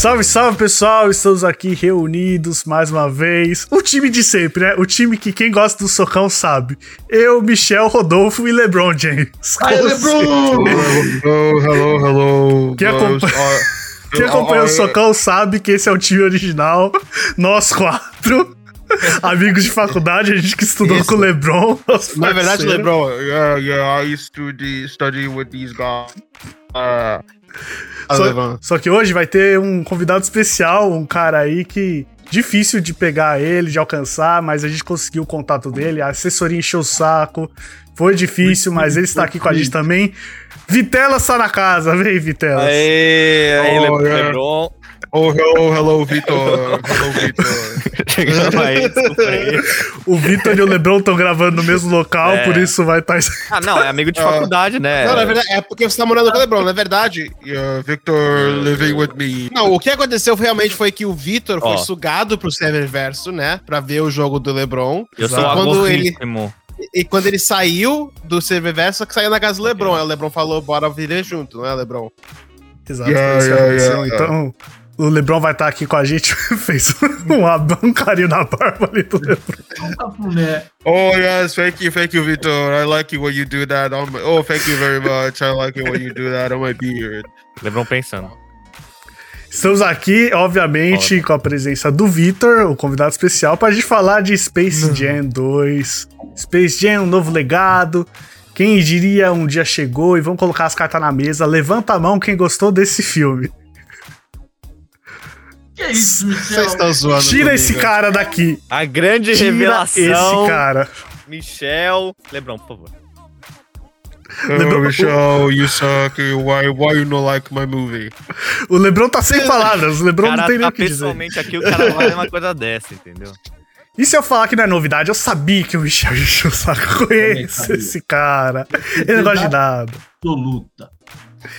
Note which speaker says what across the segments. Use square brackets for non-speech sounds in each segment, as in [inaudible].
Speaker 1: Salve, salve pessoal, estamos aqui reunidos mais uma vez. O time de sempre, né? O time que quem gosta do socão sabe. Eu, Michel, Rodolfo e LeBron James.
Speaker 2: Ai, LeBron!
Speaker 3: Hello, hello, hello.
Speaker 1: Quem acompanha, quem acompanha o socão sabe que esse é o time original. Nós quatro. Amigos de faculdade, a gente que estudou
Speaker 3: Isso.
Speaker 1: com o LeBron.
Speaker 3: Na verdade. LeBron, yeah, yeah, I used to study with these guys. Uh,
Speaker 1: Só, só que hoje vai ter um convidado especial, um cara aí que difícil de pegar ele, de alcançar, mas a gente conseguiu o contato dele, a assessoria encheu o saco. Foi difícil, mas ele está aqui com a gente também. Vitela está na casa, vem, Vitela.
Speaker 4: Aê, aí,
Speaker 3: Oh.
Speaker 4: Lebron.
Speaker 3: Oh, hello, hello, Vitor. hello, Vitor. [laughs]
Speaker 1: O Vitor e o Lebron estão gravando no mesmo local,
Speaker 4: É.
Speaker 1: por isso vai estar.
Speaker 4: Ah, não, é amigo de
Speaker 3: Ah.
Speaker 4: faculdade, né?
Speaker 3: Não, na verdade, é porque você tá morando com o LeBron, na verdade. Yeah, Victor living with me. Não, o que aconteceu realmente foi que o Vitor foi sugado pro Serververso, né? Pra ver o jogo do LeBron.
Speaker 4: Eu sou.
Speaker 3: Quando ele-. E quando ele saiu do Serververso, só que saiu na casa do LeBron. Aí o LeBron falou, bora viver junto, não é, LeBron?
Speaker 1: Exato,
Speaker 3: Yeah,
Speaker 1: que
Speaker 3: yeah,
Speaker 1: aconteceu.
Speaker 3: yeah.
Speaker 1: Então, o Lebron vai estar aqui com a gente. [laughs] Fez um, um carinho na barba ali do Lebron.
Speaker 3: Oh yes, thank you, thank you, Vitor. I like it when you do that on my. Oh, thank you very much. I like it when you do that on my beard.
Speaker 4: Lebron pensando.
Speaker 1: Estamos aqui, obviamente, com a presença do Vitor, o convidado especial, para a gente falar de Space Jam 2. Space Jam, um novo legado. Quem diria um dia chegou e vamos colocar as cartas na mesa. Levanta a mão quem gostou desse filme.
Speaker 2: Que isso, Michel?
Speaker 3: Vocês estão zoando.
Speaker 1: Tira
Speaker 3: comigo.
Speaker 1: esse cara daqui.
Speaker 4: A grande
Speaker 1: Tira
Speaker 4: revelação.
Speaker 1: esse cara.
Speaker 4: Michel. Lebron, por favor.
Speaker 3: Oh, Michelle, you suck. Why, why you not like my movie?
Speaker 1: O Lebron tá sem palavras. O Lebron
Speaker 4: cara
Speaker 1: não tem nem
Speaker 4: tá
Speaker 1: o que dizer.
Speaker 4: pessoalmente aqui, o cara faz uma coisa dessa, entendeu?
Speaker 1: E se eu falar que não é novidade? Eu sabia que o Michel [laughs] o saco. Conheço
Speaker 2: sabia.
Speaker 1: esse cara. Ele não gosta de nada.
Speaker 2: Absoluta.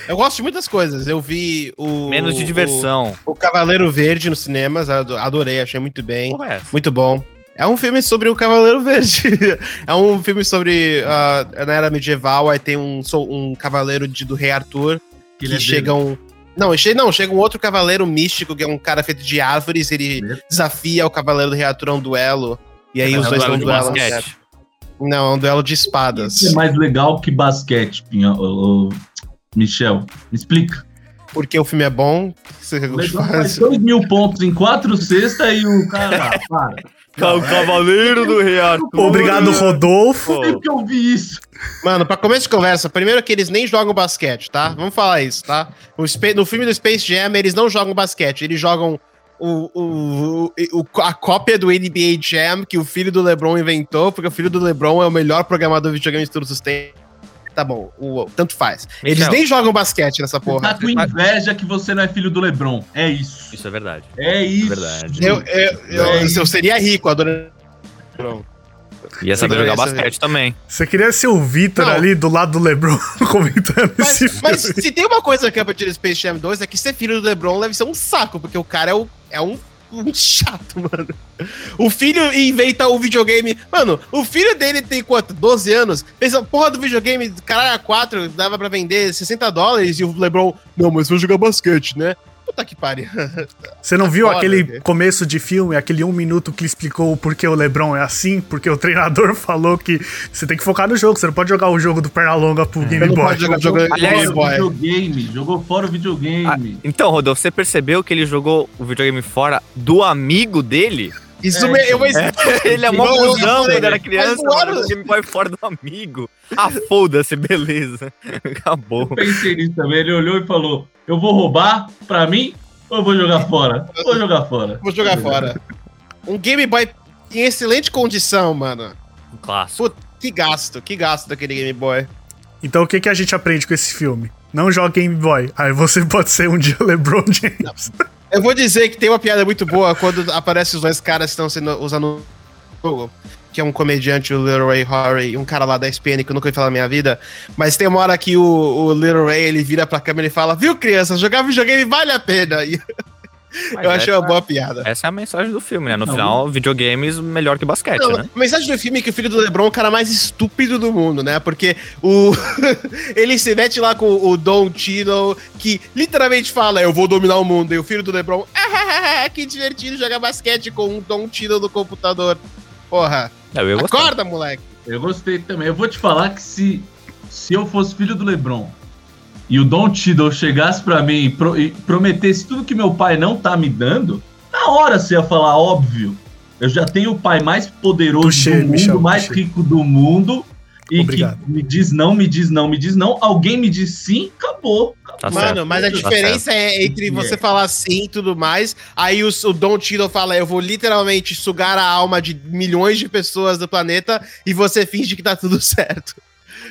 Speaker 3: Eu gosto de muitas coisas. Eu vi o.
Speaker 4: Menos de diversão.
Speaker 3: O, o Cavaleiro Verde nos cinemas. ado- Adorei, achei muito bem.
Speaker 4: É essa?
Speaker 3: Muito bom. É um filme sobre o Cavaleiro Verde. [laughs] é um filme sobre. ah, na era medieval, aí tem um, um cavaleiro de- do Rei Arthur.
Speaker 2: Que
Speaker 3: Que,
Speaker 2: é
Speaker 3: chega um. Não, che não, chega um outro cavaleiro místico, que é um cara feito de árvores, ele
Speaker 2: Beleza.
Speaker 3: desafia o cavaleiro do Rei Arthur a um duelo. E aí
Speaker 4: É
Speaker 3: os
Speaker 4: um
Speaker 3: dois
Speaker 4: duelo
Speaker 3: vão
Speaker 4: basquete.
Speaker 3: Não, é um duelo de espadas.
Speaker 2: Isso é mais legal que basquete, Pinha. Michel, me explica.
Speaker 3: Porque o filme é bom. Você
Speaker 2: faz
Speaker 3: faz-
Speaker 2: dois mil pontos em quatro cestas e o cara. [laughs] Para.
Speaker 4: O Cavaleiro do Rei Arthur.
Speaker 1: Obrigado, Rodolfo.
Speaker 2: Que eu vi isso?
Speaker 3: Mano, pra começo de conversa, primeiro que eles nem jogam basquete, tá? Vamos falar isso, tá? No, filme do Space Jam, eles não jogam basquete, eles jogam o, o, o- o- a cópia do NBA Jam que o filho do LeBron inventou, porque o filho do LeBron é o melhor programador de videogame de todos os tempos. Tá bom, o, tanto faz. Eles
Speaker 4: Michel.
Speaker 3: nem jogam basquete nessa
Speaker 2: Tá
Speaker 3: porra.
Speaker 2: com inveja que você não é filho do Lebron. É isso.
Speaker 4: Isso é verdade.
Speaker 2: É isso.
Speaker 4: Verdade.
Speaker 3: Eu, eu, eu,
Speaker 2: É
Speaker 3: eu seria rico, adorando.
Speaker 4: Ia saber jogar basquete também.
Speaker 1: Você queria ser o Vitor ali do lado do Lebron [laughs] comentando esse
Speaker 3: Mas,
Speaker 1: filme.
Speaker 3: mas se tem uma coisa que é pra tirar Space Jam 2 é que ser filho do LeBron deve ser um saco, porque o cara é, o, é um, um chato, mano. O filho inventa o videogame. Mano, o filho dele tem quanto? 12 anos? Fez a porra do videogame, caralho, a 4, dava pra vender 60 dólares e o LeBron, não, mas vou jogar basquete, né? Puta que pariu. [laughs]
Speaker 1: Você não viu
Speaker 3: Foda,
Speaker 1: aquele
Speaker 3: velho.
Speaker 1: começo de filme, aquele um minuto que explicou o porquê o Lebron é assim? Porque o treinador [laughs] falou que você tem que focar no jogo, você não pode jogar o jogo do Pernalonga pro Game
Speaker 3: não
Speaker 1: Boy.
Speaker 3: pode jogar jogo
Speaker 4: Aliás,
Speaker 3: Game Boy.
Speaker 2: videogame. Jogou fora o videogame.
Speaker 4: Então, Rodolfo, você percebeu que ele jogou o videogame fora do amigo dele?
Speaker 3: Isso
Speaker 2: É,
Speaker 3: me, eu vou
Speaker 4: Ele é mó cuzão
Speaker 3: falei,
Speaker 4: quando era
Speaker 3: mas
Speaker 4: criança, mano.
Speaker 3: ano-
Speaker 4: O Game Boy fora do amigo. Ah, foda-se, beleza. [laughs] Acabou.
Speaker 2: Eu pensei nisso também. Ele olhou e falou: Eu vou roubar pra mim ou eu vou jogar fora? Vou jogar fora.
Speaker 3: Vou jogar fora. Um Game Boy em excelente condição, mano.
Speaker 4: Um clássico.
Speaker 3: Puta, que gasto, que gasto daquele Game Boy.
Speaker 1: Então o que, que a gente aprende com esse filme? Não joga Game Boy. Aí você [laughs] pode ser um dia LeBron James.
Speaker 3: Eu vou dizer que tem uma piada muito boa quando aparecem os dois caras que estão sendo usando o que é um comediante, o Little Ray Horry, um cara lá da SPN que eu nunca ouvi falar na minha vida. Mas tem uma hora que o, o Little Ray ele vira pra câmera e fala: Viu, criança, jogar videogame vale a pena. E
Speaker 4: Mas
Speaker 3: Eu achei
Speaker 4: essa-
Speaker 3: uma boa piada.
Speaker 4: Essa é a mensagem do filme, né? No
Speaker 2: Não.
Speaker 4: final, videogames melhor que basquete,
Speaker 3: Não,
Speaker 4: né?
Speaker 3: A mensagem do filme é que o filho do LeBron é o cara mais estúpido do mundo, né? Porque o [laughs] ele se mete lá com o Don Tino, que literalmente fala: Eu vou dominar o mundo. E o filho do LeBron, ah, [laughs] que divertido jogar basquete com um Don Tino no computador. Porra,
Speaker 4: Eu, eu gostei.
Speaker 3: acorda, moleque.
Speaker 2: Eu gostei também. Eu vou te falar que se, se eu fosse filho do LeBron e o Don Tiddle chegasse pra mim e, pro- e prometesse tudo que meu pai não tá me dando, na hora você ia falar, óbvio. Eu já tenho o pai mais poderoso do mundo,
Speaker 1: Michel,
Speaker 2: mais rico do mundo. E
Speaker 1: Obrigado.
Speaker 2: que me diz não, me diz não, me diz não. Alguém me diz sim, acabou.
Speaker 4: Tá
Speaker 3: Mano,
Speaker 4: certo.
Speaker 3: mas a
Speaker 4: Tá
Speaker 3: diferença é entre você falar sim e tudo mais, aí o, o Don Tino fala, eu vou literalmente sugar a alma de milhões de pessoas do planeta e você finge que tá tudo [laughs] certo.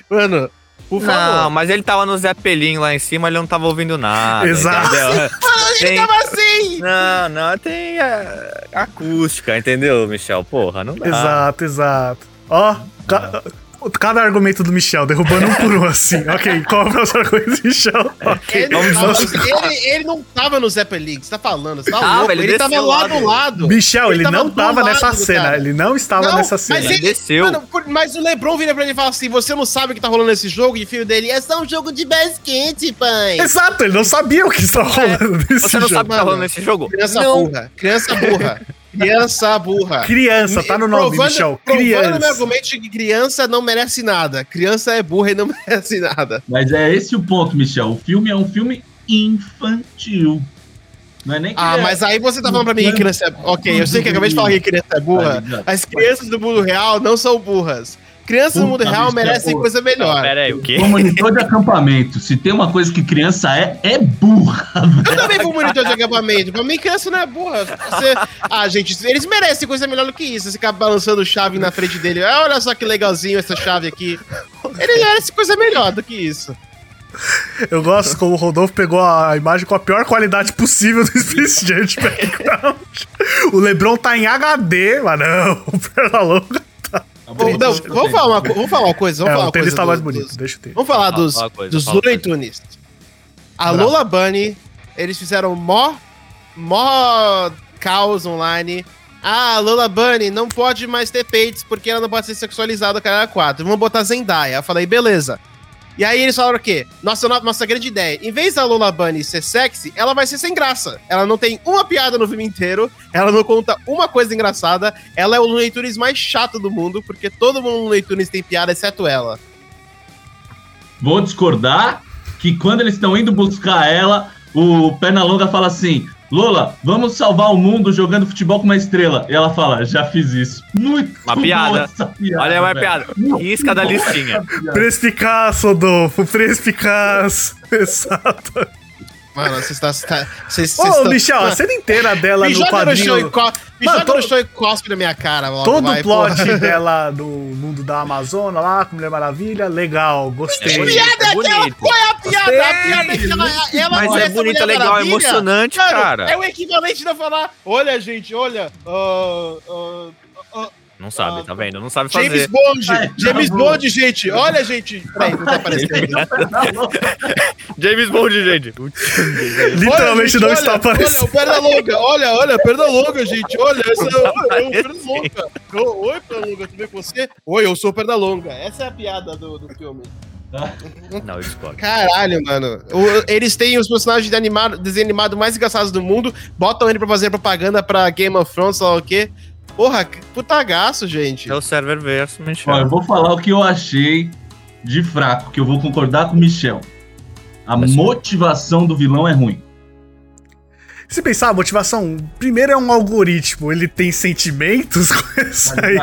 Speaker 3: Mano, por
Speaker 4: Não,
Speaker 3: favor.
Speaker 4: mas ele tava no Zeppelin lá em cima, ele não tava ouvindo nada.
Speaker 1: Exato. [laughs]
Speaker 3: Ele
Speaker 4: Tem-
Speaker 3: tava assim!
Speaker 4: Não, não, tem é, acústica, entendeu, Michel? Porra, não dá.
Speaker 1: Exato, exato. Ó, ca- cada argumento do Michel, derrubando um por um, assim. [laughs] Ok, qual é o próximo argumento do Michel? Ok.
Speaker 3: Ele,
Speaker 4: Vamos-
Speaker 3: tava- ele, ele não tava no Zeppelin, você tá falando, você tá
Speaker 4: Tava,
Speaker 3: louco.
Speaker 4: ele
Speaker 3: Ele, tava lá do
Speaker 4: do-
Speaker 3: lado.
Speaker 1: Michel, ele,
Speaker 3: tava
Speaker 1: não tava nessa cena.
Speaker 3: cara.
Speaker 1: Ele não estava
Speaker 3: Não,
Speaker 1: nessa
Speaker 3: mas
Speaker 1: cena.
Speaker 4: Ele
Speaker 3: ele-
Speaker 4: desceu.
Speaker 3: Mano, mas o LeBron vira pra ele e fala assim: você não sabe o que tá rolando nesse jogo? E filho dele é só um jogo de basquete, pai.
Speaker 1: Exato, ele não sabia o que estava rolando nesse
Speaker 4: É. Você não
Speaker 1: jogo.
Speaker 4: sabe o que tá rolando nesse jogo?
Speaker 3: Criança
Speaker 4: não.
Speaker 3: burra. Criança burra. [laughs] Criança burra.
Speaker 1: Criança, tá no nome,
Speaker 3: Provando-
Speaker 1: Michel.
Speaker 3: Provando meu argumento de que criança não merece nada. Criança é burra e não [laughs] merece nada.
Speaker 2: Mas é esse o ponto, Michel. O filme é um filme infantil. Não é nem
Speaker 3: Ah,
Speaker 2: é-
Speaker 3: mas aí você tá falando pra mim que criança é... Ok, eu sei que acabei de falar que criança é burra. As crianças do mundo real não são burras. Crianças do mundo real
Speaker 2: bicho,
Speaker 3: merecem
Speaker 2: é
Speaker 3: coisa melhor.
Speaker 4: Pera aí, o quê?
Speaker 2: Como monitor de acampamento, se tem uma coisa que criança é, é burra. [laughs]
Speaker 3: Eu também vou monitor de acampamento. Pra mim, criança não é burra. Você... Ah, gente, eles merecem coisa melhor do que isso. Você ficar balançando chave na frente dele. Ah, olha só que legalzinho essa chave aqui. Ele merece coisa melhor do que isso.
Speaker 1: Eu gosto como o Rodolfo pegou a imagem com a pior qualidade possível do Space Jam de background. O Lebron tá em HD, mas não, [laughs] o Pernalonga.
Speaker 3: Vamos- Não, vamos falar uma, vamos falar uma coisa. Vamos
Speaker 1: É,
Speaker 3: falar
Speaker 1: o tênis tá mais
Speaker 3: dos-
Speaker 1: bonito,
Speaker 3: dos-
Speaker 1: deixa eu ter.
Speaker 3: Vamos falar
Speaker 4: Fala-
Speaker 3: dos,
Speaker 4: fala coisa,
Speaker 3: dos
Speaker 4: fala
Speaker 3: Looney. Tunes. A
Speaker 1: Bravo.
Speaker 3: Lola Bunny, eles fizeram mó, mó caos online. Ah, a Lola Bunny não pode mais ter peitos porque ela não pode ser sexualizada, cara 4. Vamos botar Zendaya. Eu falei, beleza. E aí eles falaram o quê? Nossa, no- nossa grande ideia. Em vez da Lola Bunny ser sexy, ela vai ser sem graça. Ela não tem uma piada no filme inteiro, ela não conta uma coisa engraçada. Ela é o Looney Tunes mais chato do mundo, porque todo mundo no Looney Tunes tem piada, exceto ela.
Speaker 2: Vou discordar que quando eles estão indo buscar ela, o Pernalonga fala assim: Lola, vamos salvar o mundo jogando futebol com uma estrela. E ela fala: já fiz isso. Muito
Speaker 4: Uma piada.
Speaker 2: piada,
Speaker 4: Olha, uma
Speaker 2: velho.
Speaker 4: piada.
Speaker 2: Muito
Speaker 4: Isca da listinha.
Speaker 1: Prespicaz, Rodolfo, prespicaz. Exato.
Speaker 3: Mano, você está. Você está vocês
Speaker 1: Ô,
Speaker 3: estão-
Speaker 1: Michel, a cena inteira dela
Speaker 3: me
Speaker 1: no
Speaker 3: joga no
Speaker 1: quadrinho.
Speaker 3: co... me
Speaker 1: Mano,
Speaker 3: joga no chão e cospe na minha cara. Logo,
Speaker 1: Todo o plot
Speaker 3: porra. [laughs]
Speaker 1: dela do mundo da Amazônia lá, com Mulher Maravilha, legal,
Speaker 3: Que
Speaker 1: gostei.
Speaker 4: bonito,
Speaker 3: piada é
Speaker 4: é
Speaker 3: aquela? Qual é a piada? A
Speaker 1: Gostei.
Speaker 3: piada é que ela, ela
Speaker 4: Mas é
Speaker 3: a Mulher
Speaker 4: é legal, é
Speaker 3: Maravilha?
Speaker 4: emocionante,
Speaker 3: Mano,
Speaker 4: cara.
Speaker 3: É o equivalente de eu falar: olha, gente, olha. ah, ah,
Speaker 4: Não sabe, tá vendo? Não sabe
Speaker 3: James
Speaker 4: fazer.
Speaker 3: Bond,
Speaker 2: Ai,
Speaker 3: James
Speaker 2: tá bom.
Speaker 3: Bond, gente. Olha, gente. Peraí, não tá aparecendo. [laughs]
Speaker 4: James Bond, gente.
Speaker 1: Literalmente
Speaker 3: Olha,
Speaker 1: não
Speaker 3: gente,
Speaker 1: está
Speaker 3: olha,
Speaker 1: aparecendo.
Speaker 3: Olha, o perna longa, olha, olha, perna longa, gente, olha, essa é o perna
Speaker 4: aparecendo.
Speaker 3: longa. Ô, Oi, perna longa, tudo bem com você? Oi, eu sou perna longa. Essa é a piada do, do filme. [laughs]
Speaker 4: Não, eu discordo.
Speaker 3: Caralho, mano. O- eles têm os personagens de animado, desenho animado mais engraçados do mundo, botam ele pra fazer propaganda pra Game of Thrones, sei lá o quê. Porra, que putagaço, gente.
Speaker 4: É o server verso, Michel.
Speaker 2: Ó, eu vou falar o que eu achei de fraco, que eu vou concordar com o Michel. A
Speaker 4: Mas-
Speaker 2: motivação do vilão é ruim.
Speaker 1: Se pensar, a motivação, primeiro é um algoritmo, ele tem sentimentos [laughs] com isso
Speaker 2: Tá
Speaker 1: aí.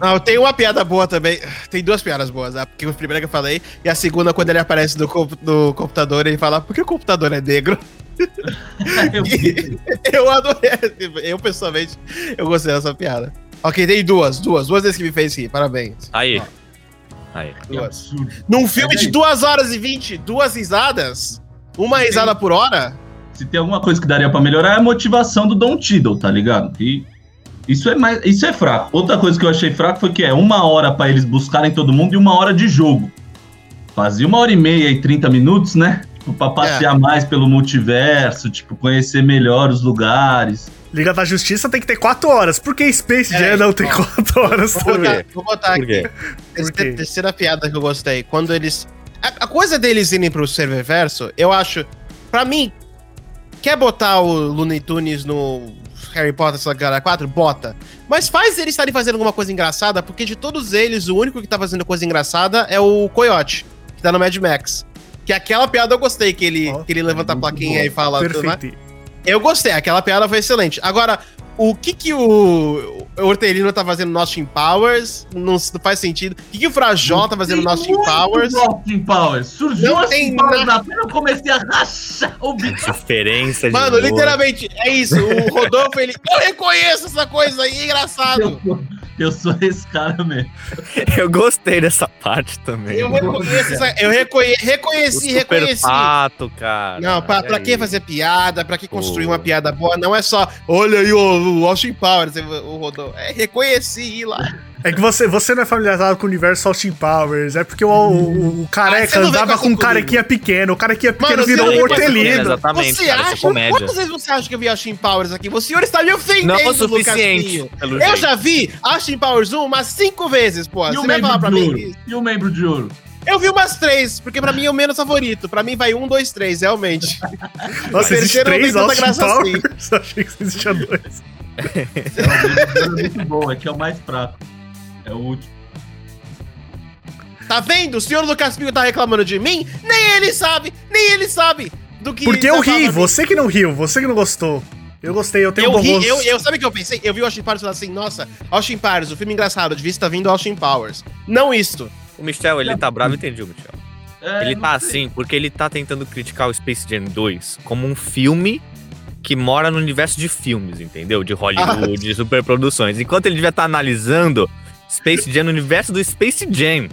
Speaker 3: Não, tem uma piada boa também. Tem duas piadas boas, né? Porque a primeira que eu falei, e a segunda, quando ele aparece no, comp- no computador, ele fala, por que o computador é negro? [laughs]
Speaker 2: Eu
Speaker 3: adorei. Eu, pessoalmente, eu gostei dessa piada. Ok, tem duas, duas. Duas vezes que me fez rir. Parabéns.
Speaker 4: Aí. Aí.
Speaker 3: Duas. Num filme de
Speaker 2: aí-
Speaker 3: 2 horas e 20, duas risadas? Uma risada por hora?
Speaker 2: Se tem alguma coisa que daria pra melhorar é a motivação do Don Tiddle, tá ligado? E isso é mais, isso é fraco. Outra coisa que eu achei fraco foi que é uma hora pra eles buscarem todo mundo e uma hora de jogo. Fazia uma hora e meia e 30 minutos, né? Tipo, pra passear mais pelo multiverso, tipo, conhecer melhor os lugares.
Speaker 1: Liga da Justiça tem que ter 4 horas. Por que Space
Speaker 3: É,
Speaker 1: Jam não tem
Speaker 3: ó.
Speaker 1: 4 horas
Speaker 3: Vou
Speaker 1: também?
Speaker 3: botar, vou botar
Speaker 4: Por quê?
Speaker 3: aqui.
Speaker 1: Quê?
Speaker 3: terceira piada que eu gostei. Quando eles. A, a coisa deles irem pro serververso, eu acho. Pra mim, quer botar o Looney Tunes no Harry Potter Saga 4? Bota. Mas faz eles estarem fazendo alguma coisa engraçada, porque de todos eles, o único que tá fazendo coisa engraçada é o Coyote, que tá no Mad Max. Que aquela piada eu gostei, que ele,
Speaker 1: Ó,
Speaker 3: que ele levanta a plaquinha e fala. tudo, né?
Speaker 1: Perfeito.
Speaker 3: Eu gostei, aquela piada foi excelente. Agora, o que que o, Hortelino tá fazendo no Austin Powers? Não, não faz sentido. O que que o Frajó tá fazendo no Austin Powers?
Speaker 2: Austin Powers. Surgiu
Speaker 3: Não
Speaker 2: Austin
Speaker 3: tem
Speaker 2: Powers na pena, eu comecei a rachar o bico. [laughs]
Speaker 4: Diferença de
Speaker 3: Mano,
Speaker 4: humor.
Speaker 3: literalmente, é isso. O Rodolfo, ele. Eu reconheço essa coisa aí, é engraçado.
Speaker 2: Eu, sou- esse cara mesmo. [laughs]
Speaker 4: Eu gostei dessa parte também.
Speaker 3: Eu
Speaker 4: mano.
Speaker 3: reconheço essa. Eu reconhe,
Speaker 4: O
Speaker 3: reconheci,
Speaker 4: super
Speaker 3: reconheci.
Speaker 4: pato, cara.
Speaker 3: Não, pra, pra
Speaker 4: E
Speaker 3: que fazer piada? Pra que construir
Speaker 4: Pô.
Speaker 3: uma piada boa? Não é só, olha aí o, o Austin Powers, o Rodolfo. É, reconheci ir lá.
Speaker 1: É que você, você não é familiarizado com o universo Austin Powers. É porque o, o, o
Speaker 3: Ah,
Speaker 1: careca
Speaker 3: vem
Speaker 1: andava
Speaker 3: com
Speaker 1: um carequinha pequeno. O carequinha pequeno
Speaker 3: Mano,
Speaker 1: virou um
Speaker 3: essa
Speaker 1: hortelino.
Speaker 4: Exatamente,
Speaker 3: Você
Speaker 4: parece
Speaker 3: acha?
Speaker 4: comédia.
Speaker 3: Quantas vezes você acha que eu vi Austin Powers aqui? O senhor está me ofendendo,
Speaker 4: Não é o suficiente.
Speaker 3: Eu
Speaker 4: jeito.
Speaker 3: já vi Austin Powers 1 umas cinco vezes, pô.
Speaker 2: E
Speaker 3: Você
Speaker 2: o
Speaker 3: vai falar
Speaker 2: membro
Speaker 3: pra
Speaker 2: de
Speaker 3: mim?
Speaker 2: E o membro de ouro?
Speaker 3: Eu vi umas três, porque pra mim é o menos favorito. Pra mim vai um, dois, três, realmente. [laughs]
Speaker 1: Nossa, existe
Speaker 3: terceiro não tem
Speaker 1: três
Speaker 3: tanta
Speaker 1: Austin
Speaker 3: graça assim.
Speaker 1: Powers. [laughs] Eu achei que existia dois.
Speaker 2: É, o é muito bom, é que é o mais fraco. É o último.
Speaker 3: Tá vendo? O senhor Lucas Pinho tá reclamando de mim? Nem ele sabe, nem ele sabe do que.
Speaker 1: Porque eu
Speaker 3: fala
Speaker 1: ri, você que não riu, você que não gostou. Eu gostei, eu tenho
Speaker 3: Eu
Speaker 1: um bom
Speaker 3: ri,
Speaker 1: gosto.
Speaker 3: eu, eu, sabe o que eu pensei? Eu vi o Austin Powers e falei assim, nossa, Austin Powers, o filme engraçado, devia estar vindo Austin Powers. Não isto.
Speaker 4: O Michel, ele tá bravo, entendeu, Michel?
Speaker 2: É,
Speaker 4: Ele
Speaker 2: não
Speaker 4: tá
Speaker 2: sei.
Speaker 4: assim porque ele tá tentando criticar o Space Jam 2 como um filme que mora no universo de filmes, entendeu? De Hollywood, de superproduções. Enquanto ele devia estar analisando Space Jam no universo do Space Jam,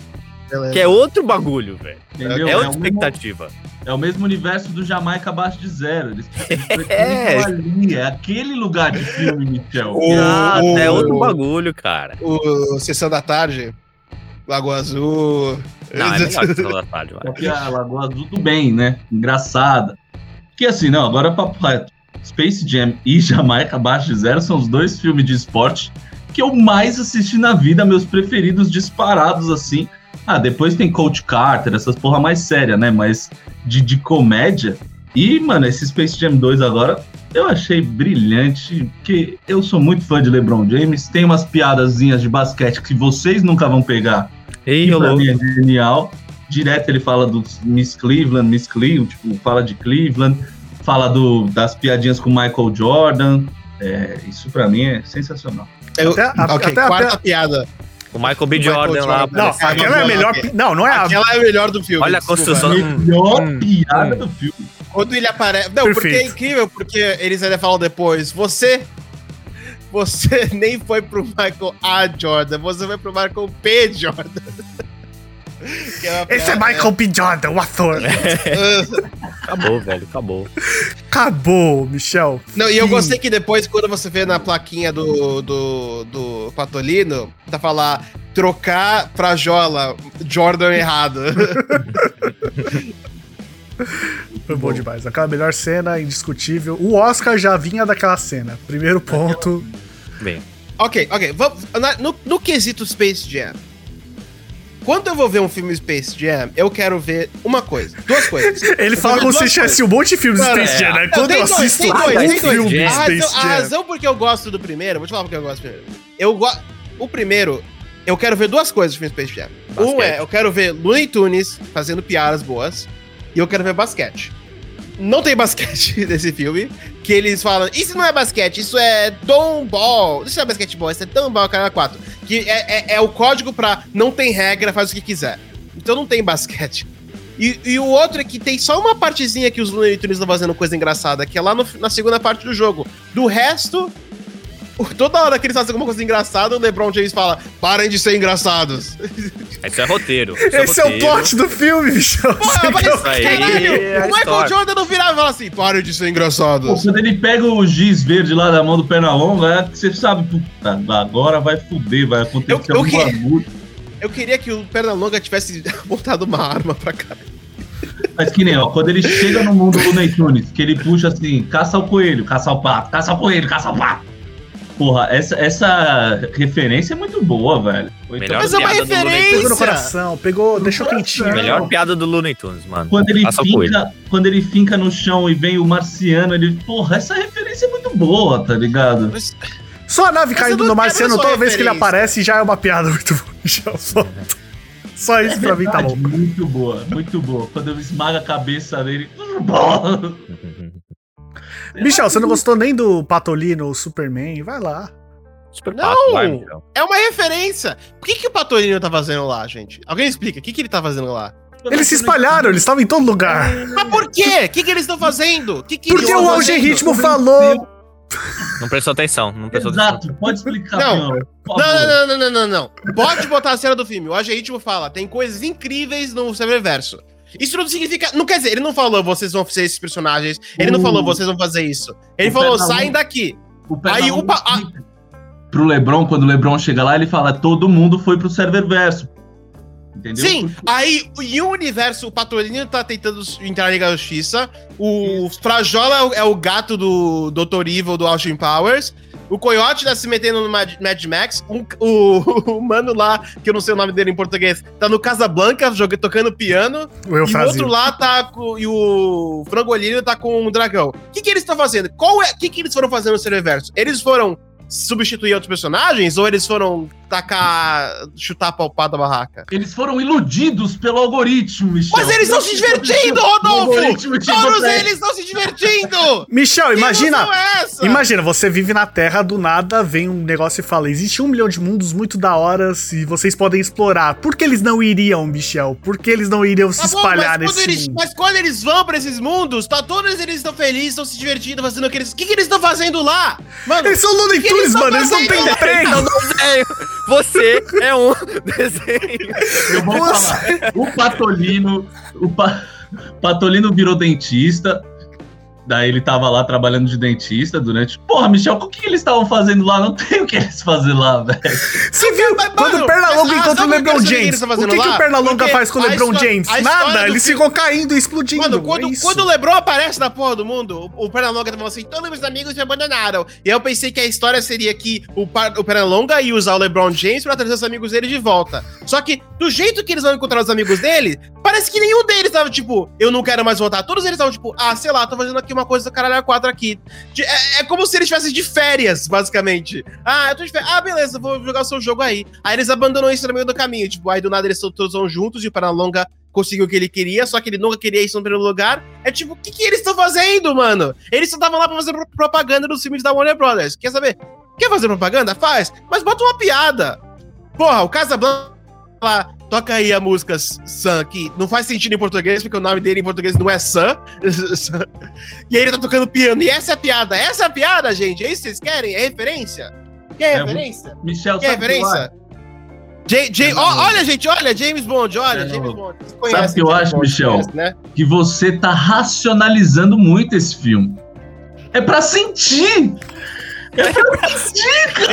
Speaker 4: que é outro bagulho, velho.
Speaker 2: Entendeu?
Speaker 4: É outra
Speaker 2: o mesmo-
Speaker 4: expectativa.
Speaker 2: É o mesmo universo do Jamaica abaixo de zero. Eles, [laughs] eles
Speaker 4: É.
Speaker 2: pretendem ali, é aquele lugar de filme, Michel.
Speaker 3: O-
Speaker 4: Ah,
Speaker 3: o-
Speaker 4: é outro bagulho, cara.
Speaker 3: O Sessão da Tarde, Lagoa Azul.
Speaker 4: Não, é melhor que [laughs] Sessão da Tarde, vai.
Speaker 2: Porque a Lagoa Azul do bem, né? Engraçada. Porque assim, não, agora é papo reto. Space Jam e Jamaica Abaixo de Zero são os dois filmes de esporte que eu mais assisti na vida, meus preferidos disparados, assim. Ah, depois tem Coach Carter, essas porra mais séria, né? Mas de, de comédia. E, mano, esse Space Jam 2 agora, eu achei brilhante, porque eu sou muito fã de LeBron James. Tem umas piadazinhas de basquete que vocês nunca vão pegar,
Speaker 4: Ih,
Speaker 2: que pra mim é genial. Direto ele fala do Miss Cleveland, Miss Cleveland, tipo, fala de Cleveland, fala do, das piadinhas com Michael Jordan. É, isso pra mim é sensacional.
Speaker 3: Eu,
Speaker 1: Até a-
Speaker 3: ok,
Speaker 1: até a-
Speaker 3: quarta piada.
Speaker 4: O Michael B.
Speaker 3: Michael
Speaker 4: Jordan lá.
Speaker 1: Não, aquela é a melhor. pi- Não, não é a.
Speaker 3: Aquela é a melhor do filme.
Speaker 4: Olha a construção. Hum,
Speaker 2: Melhor
Speaker 4: hum,
Speaker 2: piada
Speaker 4: hum.
Speaker 2: do filme.
Speaker 3: Quando ele aparece. Não, porque é
Speaker 1: Perfeito.
Speaker 3: incrível, porque eles ainda falam depois. Você. Você [laughs] nem foi pro Michael A. Jordan, você foi pro Michael P. Jordan. Que uma
Speaker 1: Esse é
Speaker 3: piada-
Speaker 1: Michael B. Jordan, o ator.
Speaker 4: Acabou, velho, acabou.
Speaker 1: Acabou, Michel.
Speaker 3: Não, e eu gostei que depois, quando você vê na plaquinha do, do, do Patolino, tá falar trocar pra Jola, Jordan errado. [laughs]
Speaker 1: Foi bom demais. Aquela melhor cena, indiscutível. O Oscar já vinha daquela cena. Primeiro ponto.
Speaker 4: Bem,
Speaker 3: ok, ok. Vamos, no, no quesito Space Jam. Quando eu vou ver um filme Space Jam, eu quero ver uma coisa. Duas coisas. [laughs]
Speaker 1: Ele fala como se tivesse um monte de filmes
Speaker 3: Cara,
Speaker 1: Space Jam, né?
Speaker 3: Não,
Speaker 1: Quando eu
Speaker 3: dois,
Speaker 1: assisto
Speaker 3: tem
Speaker 1: um
Speaker 3: dois, tem dois.
Speaker 1: filme
Speaker 3: A
Speaker 1: Space
Speaker 3: razão, a
Speaker 1: Jam.
Speaker 3: razão porque eu gosto do primeiro, vou te falar porque eu gosto do primeiro. Eu go... O primeiro, eu quero ver duas coisas do filme Space Jam. Um
Speaker 4: Basquete.
Speaker 3: é, eu quero ver Looney Tunes fazendo piadas boas, e eu quero ver basquete. Não tem basquete [laughs] nesse filme, que eles falam, isso não é basquete, isso é Ball. Isso não é basquetebol, isso é Ball, cara 4. Que é, é, é o código pra não tem regra, faz o que quiser. Então não tem basquete. E, e o outro é que tem só uma partezinha que os Looney Tunes estão fazendo coisa engraçada, que é lá no- na segunda parte do jogo. Do resto, [laughs] toda hora que eles fazem alguma coisa engraçada, o LeBron James fala: parem de ser engraçados. [laughs]
Speaker 4: isso é roteiro. isso
Speaker 1: Esse é o
Speaker 4: roteiro.
Speaker 1: plot do filme, Michel.
Speaker 3: Porra, mas
Speaker 4: Isso aí
Speaker 3: caralho,
Speaker 4: é a
Speaker 3: o Michael. Jordan não virava e falava assim: parem de ser
Speaker 2: Pô,
Speaker 3: engraçados.
Speaker 2: quando ele pega o giz verde lá da mão do Pernalonga, é que você sabe, puta, agora vai fuder, vai acontecer
Speaker 3: Eu- eu
Speaker 2: algum
Speaker 3: que-
Speaker 2: bagulho.
Speaker 3: Eu queria que o Pernalonga tivesse [laughs] botado uma arma pra cá.
Speaker 2: Mas que nem, ó, quando ele chega no mundo do Tunes, que ele puxa assim, caça o coelho, caça o pato, caça o coelho, caça o pato. Porra, essa, essa referência é muito boa, velho.
Speaker 4: Melhor
Speaker 3: Mas é uma
Speaker 4: piada do Looney
Speaker 3: referência.
Speaker 1: Pegou no coração, pegou, deixou quentinho.
Speaker 4: Melhor piada do Looney Tunes, mano.
Speaker 2: Quando ele, finca, quando ele finca no chão e vem o marciano, ele. Porra, essa referência é muito boa, tá ligado?
Speaker 3: Mas-
Speaker 1: Só a nave caindo no marciano, toda vez que ele aparece, já é uma piada muito boa. [laughs] Já Só, só isso pra mim tá bom.
Speaker 2: Muito boa, muito boa. Quando eu esmaga a cabeça dele. [laughs] [laughs]
Speaker 1: Michel, você não gostou nem do Patolino ou Superman? Vai lá.
Speaker 4: Super
Speaker 3: Não!
Speaker 4: pato, vai.
Speaker 3: É uma referência. O que, que o Patolino tá fazendo lá, gente? Alguém explica. O que, que ele tá fazendo lá?
Speaker 1: Eles se espalharam, eles estavam em todo lugar.
Speaker 3: Mas por quê? O que, que eles estão fazendo? Que que
Speaker 1: Porque o Auge? Ritmo falou.
Speaker 4: Não prestou atenção, não prestou atenção.
Speaker 2: Exato, pode explicar,
Speaker 3: Não. Não, não, não, não, não, não. Pode botar a cena do filme. O Auge Ritmo fala, tem coisas incríveis no Cyberverso. Isso não significa. Não quer dizer, ele não falou vocês vão ser esses personagens. Ele não
Speaker 2: Uh.
Speaker 3: falou vocês vão fazer isso. Ele
Speaker 2: O
Speaker 3: falou, saem daqui.
Speaker 2: O
Speaker 3: Aí o a-
Speaker 2: Pro Lebron, quando o Lebron chega lá, ele fala: todo mundo foi pro server verso. Entendeu?
Speaker 3: Sim, aí e o universo, o Patolino tá tentando entrar na Liga da Justiça. O Frajola é o, é o gato do Dr. Evil do Austin Powers. O Coyote tá se metendo no Mad, Mad Max. Um- o, [laughs] o mano lá, que eu não sei o nome dele em português, tá no Casablanca joga, tocando piano.
Speaker 1: O
Speaker 3: E o outro lá tá com. E o Frangolino tá com um dragão. O que, que eles estão fazendo? Qual é. O que, que eles foram fazendo no Seriverso? Eles foram substituir outros personagens ou eles foram tacar. chutar a palpada da barraca?
Speaker 2: Eles foram iludidos pelo algoritmo, Michel.
Speaker 3: Mas eles estão se divertindo, Rodolfo! Todos eles estão se divertindo! [laughs]
Speaker 1: Michel,
Speaker 3: Que
Speaker 1: imagina.
Speaker 3: é essa?
Speaker 1: Imagina, você vive na Terra, do nada vem um negócio e fala: existe um milhão de mundos muito da hora e vocês podem explorar. Por que eles não iriam, Michel? Por que eles não iriam se
Speaker 3: Tá bom,
Speaker 1: espalhar nesse
Speaker 3: eles,
Speaker 1: mundo?
Speaker 3: mas quando eles vão pra esses mundos, tá, todos eles estão felizes, estão se divertindo, fazendo aqueles. O que, que eles estão fazendo lá? Mano,
Speaker 1: Eles são Looney Tunes, mano, eles não têm emprego.
Speaker 4: Desenho. Você é um [laughs] desenho.
Speaker 2: Eu vou
Speaker 1: Você-
Speaker 2: falar. O Patolino. O pa... Patolino virou dentista. Daí ele tava lá trabalhando de dentista durante. Porra, Michel, o que eles estavam fazendo lá? Não tem o que eles fazer lá, velho.
Speaker 1: Você viu?
Speaker 3: mas,
Speaker 1: Quando
Speaker 3: mano,
Speaker 1: o Pernalonga encontra o LeBron James, o que, que o Pernalonga faz com o LeBron James? Nada, eles
Speaker 3: filme-
Speaker 1: ficam caindo e explodindo.
Speaker 3: Mano,
Speaker 1: é
Speaker 3: quando,
Speaker 1: isso.
Speaker 3: quando o Lebron aparece na porra do mundo, o, Pernalonga falando assim, todos meus amigos me abandonaram. E aí eu pensei que a história seria que o, o Pernalonga ia usar o LeBron James pra trazer os amigos dele de volta. Só que, do jeito que eles vão encontrar os amigos dele, parece que nenhum deles tava tipo, eu não quero mais voltar. Todos eles estavam tipo, ah, sei lá, tô fazendo aqui uma coisa do caralho a quatro aqui. De- É, é como se eles estivessem de férias, basicamente. Ah, eu tô de férias. Ah, beleza, vou jogar o seu jogo aí. Aí eles abandonam isso no meio do caminho. Tipo, aí do nada eles todos vão juntos e o Pernalonga conseguiu o que ele queria, só que ele nunca queria isso no primeiro lugar. É tipo, o que, que eles estão fazendo, mano? Eles só estavam lá pra fazer pro- propaganda nos filmes da Warner Brothers. Quer saber? Quer fazer propaganda? Faz. Mas bota uma piada. Porra, o Casablanca lá, toca aí a música Sam, que não faz sentido em português, porque o nome dele em português não é Sam. [laughs] e aí ele tá tocando piano. E essa é a piada. Essa é a piada, gente. É isso que vocês querem? É referência? Quer
Speaker 2: É,
Speaker 3: referência?
Speaker 2: Michel,
Speaker 3: Quer
Speaker 2: sabe
Speaker 3: referência? J, J, ó, olha, gente, olha, James Bond, olha,
Speaker 2: É,
Speaker 3: James. Bond. Vocês
Speaker 2: o que eu acho,
Speaker 3: Bond,
Speaker 2: Michel?
Speaker 3: conhece, né?
Speaker 2: que você tá racionalizando muito esse filme. É pra sentir! É!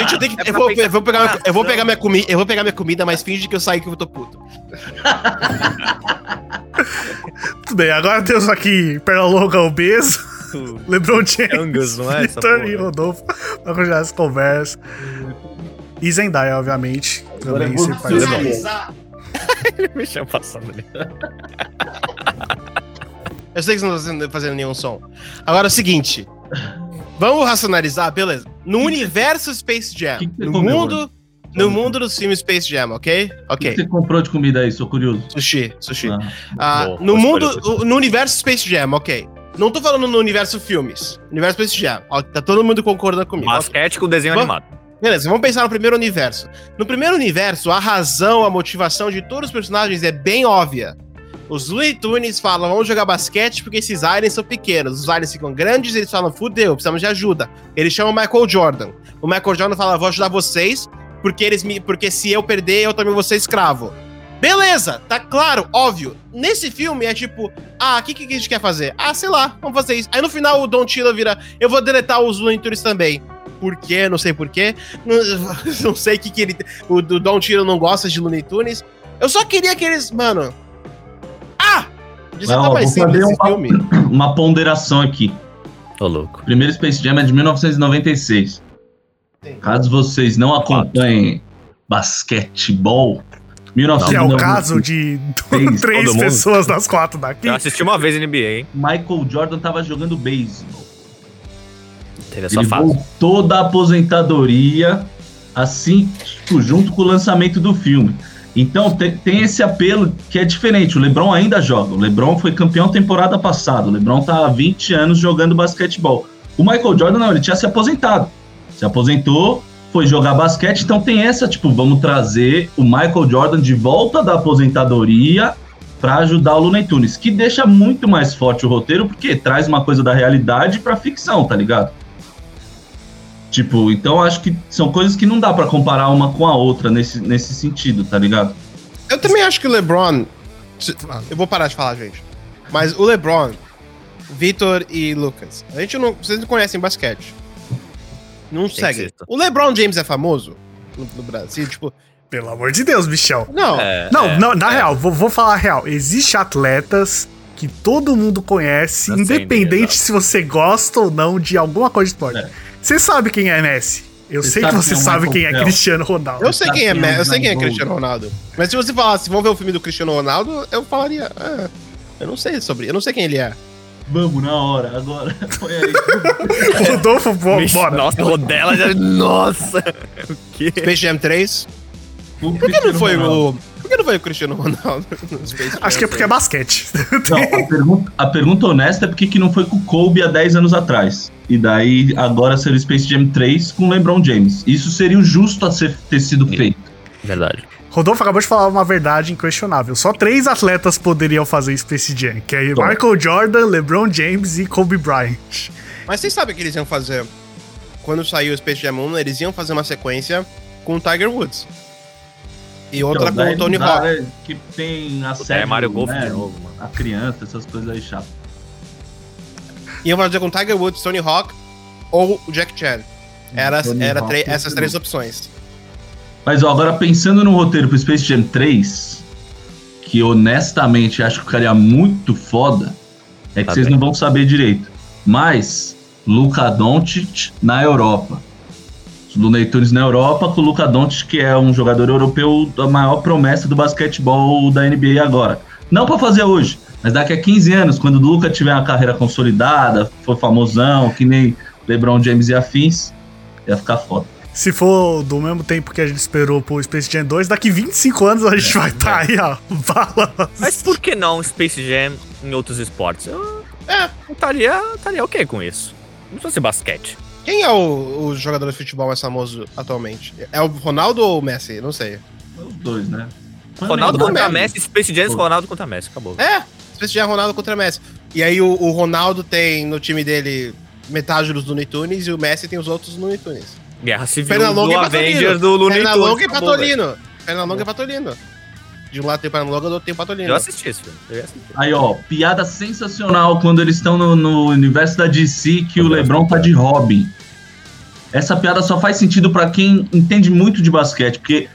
Speaker 3: Gente, eu, tenho que,
Speaker 4: É
Speaker 3: eu, vou, eu, vou pegar eu vou pegar minha comida, eu vou pegar minha comida, mas finge que eu saí que eu tô puto. [laughs]
Speaker 1: Tudo bem, agora temos aqui Pernalonga obeso, LeBron James,
Speaker 4: é porra?
Speaker 1: e Rodolfo pra continuar essa conversa. E Zendaya, obviamente. Também sempre faz
Speaker 2: dizer-
Speaker 1: isso.
Speaker 4: Me chama passando ali.
Speaker 3: Eu sei que você não tá fazendo- fazendo nenhum som. Agora é o seguinte. Vamos racionalizar, beleza. No universo Space Jam,
Speaker 2: Que que
Speaker 3: no
Speaker 2: comeu,
Speaker 3: mundo, no mundo dos filmes Space Jam, ok?
Speaker 2: O que
Speaker 3: Ok.
Speaker 2: você comprou de comida aí, sou curioso?
Speaker 3: Sushi, sushi.
Speaker 2: Ah,
Speaker 3: Ah,
Speaker 4: Boa,
Speaker 3: no mundo, no universo Space Jam, ok. Não tô falando no universo filmes. Universo Space Jam. Ó, Tá todo mundo concordando comigo. ok.
Speaker 4: Basquete com desenho
Speaker 3: Vamos-
Speaker 4: animado.
Speaker 3: Beleza, vamos pensar no primeiro universo. No primeiro universo, a razão, a motivação de todos os personagens é bem óbvia. Os Looney Tunes falam, vamos jogar basquete porque esses aliens são pequenos. Os aliens ficam grandes eles falam, fudeu, precisamos de ajuda. Eles chamam o Michael Jordan. O Michael Jordan fala, vou ajudar vocês, porque, eles me, porque se eu perder, eu também vou ser escravo. Beleza, tá claro, óbvio. Nesse filme é tipo, ah, o que, que a gente quer fazer? Ah, sei lá, vamos fazer isso. Aí no final o Don Tila vira, eu vou deletar os Looney Tunes também. Por quê? Não sei por quê. Não, [laughs] não sei o que, que ele. O do Don Tiro não gosta de Looney Tunes. Eu só queria que eles. Mano. Podia ser até mais
Speaker 2: vou
Speaker 3: simples
Speaker 2: fazer
Speaker 3: esse
Speaker 2: uma-
Speaker 3: filme. [coughs]
Speaker 2: Uma ponderação aqui.
Speaker 4: Ô, louco.
Speaker 2: Primeiro Space Jam é de 1996. Caso vocês não acompanhem basquetebol,
Speaker 1: Que é o
Speaker 2: 1996,
Speaker 1: caso de [laughs] [laughs] três pessoas das quatro daqui.
Speaker 4: Eu assisti uma vez NBA, hein?
Speaker 2: Michael Jordan tava jogando beisebol.
Speaker 4: Teve essa
Speaker 2: Ele
Speaker 4: fase.
Speaker 2: voltou da aposentadoria assim, tipo, junto com o lançamento do filme. Então te- tem, esse apelo que é diferente. O LeBron ainda joga. O LeBron foi campeão temporada passada. O LeBron tá há 20 anos jogando basquetebol. O Michael Jordan não, ele tinha se aposentado. Se aposentou, foi jogar basquete. Então tem essa, tipo, vamos trazer o Michael Jordan de volta da aposentadoria para ajudar o Looney Tunes, que deixa muito mais forte o roteiro, porque traz uma coisa da realidade pra ficção, tá ligado? Tipo, então acho que são coisas que não dá pra comparar uma com a outra nesse, nesse sentido, tá ligado?
Speaker 3: Eu também acho que o LeBron. Eu vou parar de falar, gente. Mas o LeBron, Vitor e Lucas, a gente não. Vocês não conhecem basquete. Não seguem.
Speaker 4: ser.
Speaker 3: O LeBron James é famoso no, no Brasil, tipo.
Speaker 1: Pelo amor de Deus, Michel.
Speaker 3: Não.
Speaker 4: É,
Speaker 1: Não,
Speaker 4: é,
Speaker 1: não, na
Speaker 4: é.
Speaker 1: real, vou, vou falar a real. Existe atletas que todo mundo conhece,
Speaker 4: Eu sei,
Speaker 1: independente se você gosta ou não de alguma coisa de esporte.
Speaker 2: É.
Speaker 1: Você sabe quem é Messi. Eu
Speaker 2: Você
Speaker 1: sei que você
Speaker 2: quem é
Speaker 1: sabe
Speaker 2: Michael
Speaker 1: quem é. Cristiano Ronaldo.
Speaker 3: Eu sei quem é,
Speaker 2: Tá
Speaker 3: Me- eu sei quem é Cristiano Ronaldo. Mas se você falasse, vamos ver o filme do Cristiano Ronaldo, eu falaria. "Ah, eu não sei sobre. Eu não sei quem ele é.
Speaker 2: Vamos na hora, agora. [laughs] Põe aí. [laughs]
Speaker 1: Rodolfo, bora.
Speaker 4: Nossa, Rodela já. Nossa! [laughs] O quê?
Speaker 3: Space Jam 3.
Speaker 2: O
Speaker 3: Por que não foi
Speaker 2: Ronaldo.
Speaker 3: O. Por que não foi o Cristiano Ronaldo no Space Jam
Speaker 1: Acho que é porque é
Speaker 3: 3?
Speaker 1: basquete.
Speaker 2: Não, a pergunta, a pergunta honesta é por que não foi com o Kobe há 10 anos atrás. E daí agora ser o Space Jam 3 com o LeBron James. Isso seria o justo a ser, ter sido feito.
Speaker 4: Verdade.
Speaker 1: Rodolfo acabou de falar uma verdade inquestionável. Só três atletas poderiam fazer Space Jam, que é
Speaker 2: Só.
Speaker 1: Michael Jordan, LeBron James e Kobe Bryant.
Speaker 3: Mas vocês sabem o que eles iam fazer? Quando saiu o Space Jam 1, eles iam fazer uma sequência com o Tiger Woods. E outra
Speaker 2: Então,
Speaker 3: com o Tony Hawk.
Speaker 2: é, Que tem a série.
Speaker 4: É Mario Golf
Speaker 2: né,
Speaker 4: de novo, mano.
Speaker 2: A criança, essas coisas aí chatas.
Speaker 3: Iam fazer com Tiger Woods, Tony Hawk ou o Jack Chan. Era,
Speaker 2: Tony
Speaker 3: era
Speaker 2: Hawk, eu
Speaker 3: essas três opções.
Speaker 2: Mas ó, agora pensando no roteiro pro Space Jam 3, que honestamente acho que ficaria muito foda, é que
Speaker 4: Tá
Speaker 2: vocês
Speaker 4: bem.
Speaker 2: não vão saber direito. Mas Luka Doncic na Europa. Os Looney Tunes na Europa com o Luka Doncic, que é um jogador europeu da maior promessa do basquetebol da NBA agora. Não pra fazer hoje, mas daqui a 15 anos, quando o Luka tiver uma carreira consolidada, for famosão, que nem LeBron James e afins, ia ficar foda.
Speaker 1: Se for do mesmo tempo que a gente esperou pro Space Jam 2, daqui 25 anos a gente vai estar aí, ó. [laughs] Bala.
Speaker 4: Mas por que não Space Jam em outros esportes? Eu
Speaker 3: É,
Speaker 4: eu estaria, estaria ok com isso. Não precisa ser basquete.
Speaker 3: Quem é o, o jogador de futebol mais famoso atualmente? É o Ronaldo ou o Messi? Não sei.
Speaker 2: Os dois, né?
Speaker 4: Ronaldo contra
Speaker 3: mesmo.
Speaker 4: Messi, Space Jam. Ronaldo contra Messi. Acabou.
Speaker 3: É, Space Jam Ronaldo contra Messi. E aí o, o Ronaldo tem no time dele metade dos Looney Tunes e o Messi tem os outros Looney Tunes.
Speaker 4: Guerra Civil
Speaker 3: Pernalonga
Speaker 4: do
Speaker 3: e
Speaker 4: Avengers
Speaker 3: Patolino.
Speaker 4: do Looney
Speaker 3: Pernalonga
Speaker 4: Tunes.
Speaker 3: e
Speaker 4: Acabou, velho.
Speaker 3: Patolino. Pernalonga e Patolino. De um lado tem Pernalonga, do outro tem Patolino.
Speaker 4: Eu assisti esse filme. Eu ia assistir.
Speaker 2: Aí, ó, piada sensacional quando eles estão no, no universo da DC que o LeBron tá de Robin. Essa piada só faz sentido pra quem entende muito de basquete, porque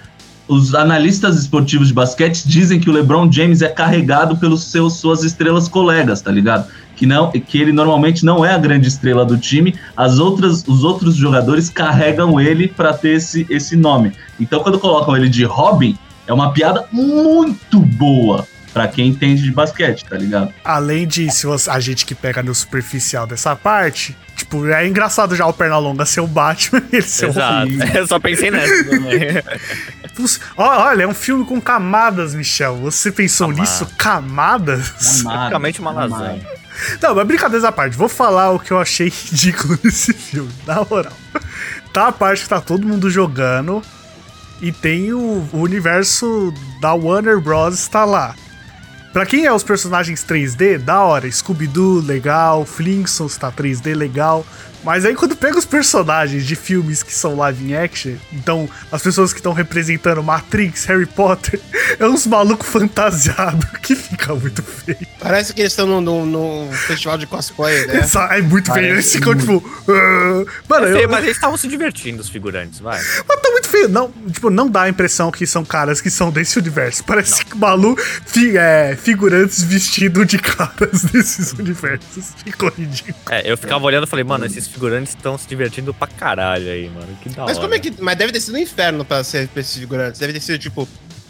Speaker 2: os analistas esportivos de basquete dizem que o LeBron James é carregado pelos seus suas estrelas colegas, tá ligado? Que não, que ele normalmente não é a grande estrela do time, as outras, os outros jogadores carregam ele pra ter esse, esse nome. Então, quando colocam ele de Robin, é uma piada muito boa pra quem entende de basquete, tá ligado?
Speaker 1: Além você- a gente que pega no superficial dessa parte, tipo, é engraçado já o Pernalonga ser o Batman e [laughs] ele ser o
Speaker 4: Exato. [laughs] Eu só pensei nessa também. [laughs]
Speaker 1: Olha, é um filme com camadas, Michel. Você pensou nisso? Camadas?
Speaker 4: Praticamente uma lasanha.
Speaker 1: Não, mas brincadeiras à parte. Vou falar o que eu achei ridículo nesse filme, na moral. Tá a parte que tá todo mundo jogando e tem o, o universo da Warner Bros. tá lá. Pra quem é os personagens 3D, da hora. Scooby-Doo, legal. Flintstones tá 3D, legal. Mas aí quando pega os personagens de filmes que são live in action, então as pessoas que estão representando Matrix, Harry Potter, [laughs] é uns malucos fantasiados [laughs] que fica muito feio.
Speaker 3: Parece que eles estão num, num- num festival de cosplay, né?
Speaker 1: Essa- É muito feio. Eles
Speaker 2: Parece
Speaker 1: ficam tipo. "Ah". Mano,
Speaker 4: Eu sei,
Speaker 1: eu,
Speaker 4: mas eles estavam se divertindo, os figurantes, vai.
Speaker 1: mas tá muito feio. Não, tipo, não dá a impressão que são caras que são desse universo. Parece que o Malu fi- é, figurantes vestidos de caras [laughs] desses universos. Ficou ridículo.
Speaker 4: É, eu ficava olhando e falei, mano, esses figurantes estão se divertindo pra caralho aí, mano. Que da
Speaker 3: Mas
Speaker 4: hora.
Speaker 3: como é que. Mas deve ter sido um inferno pra ser pra esses figurantes. Deve ter sido tipo.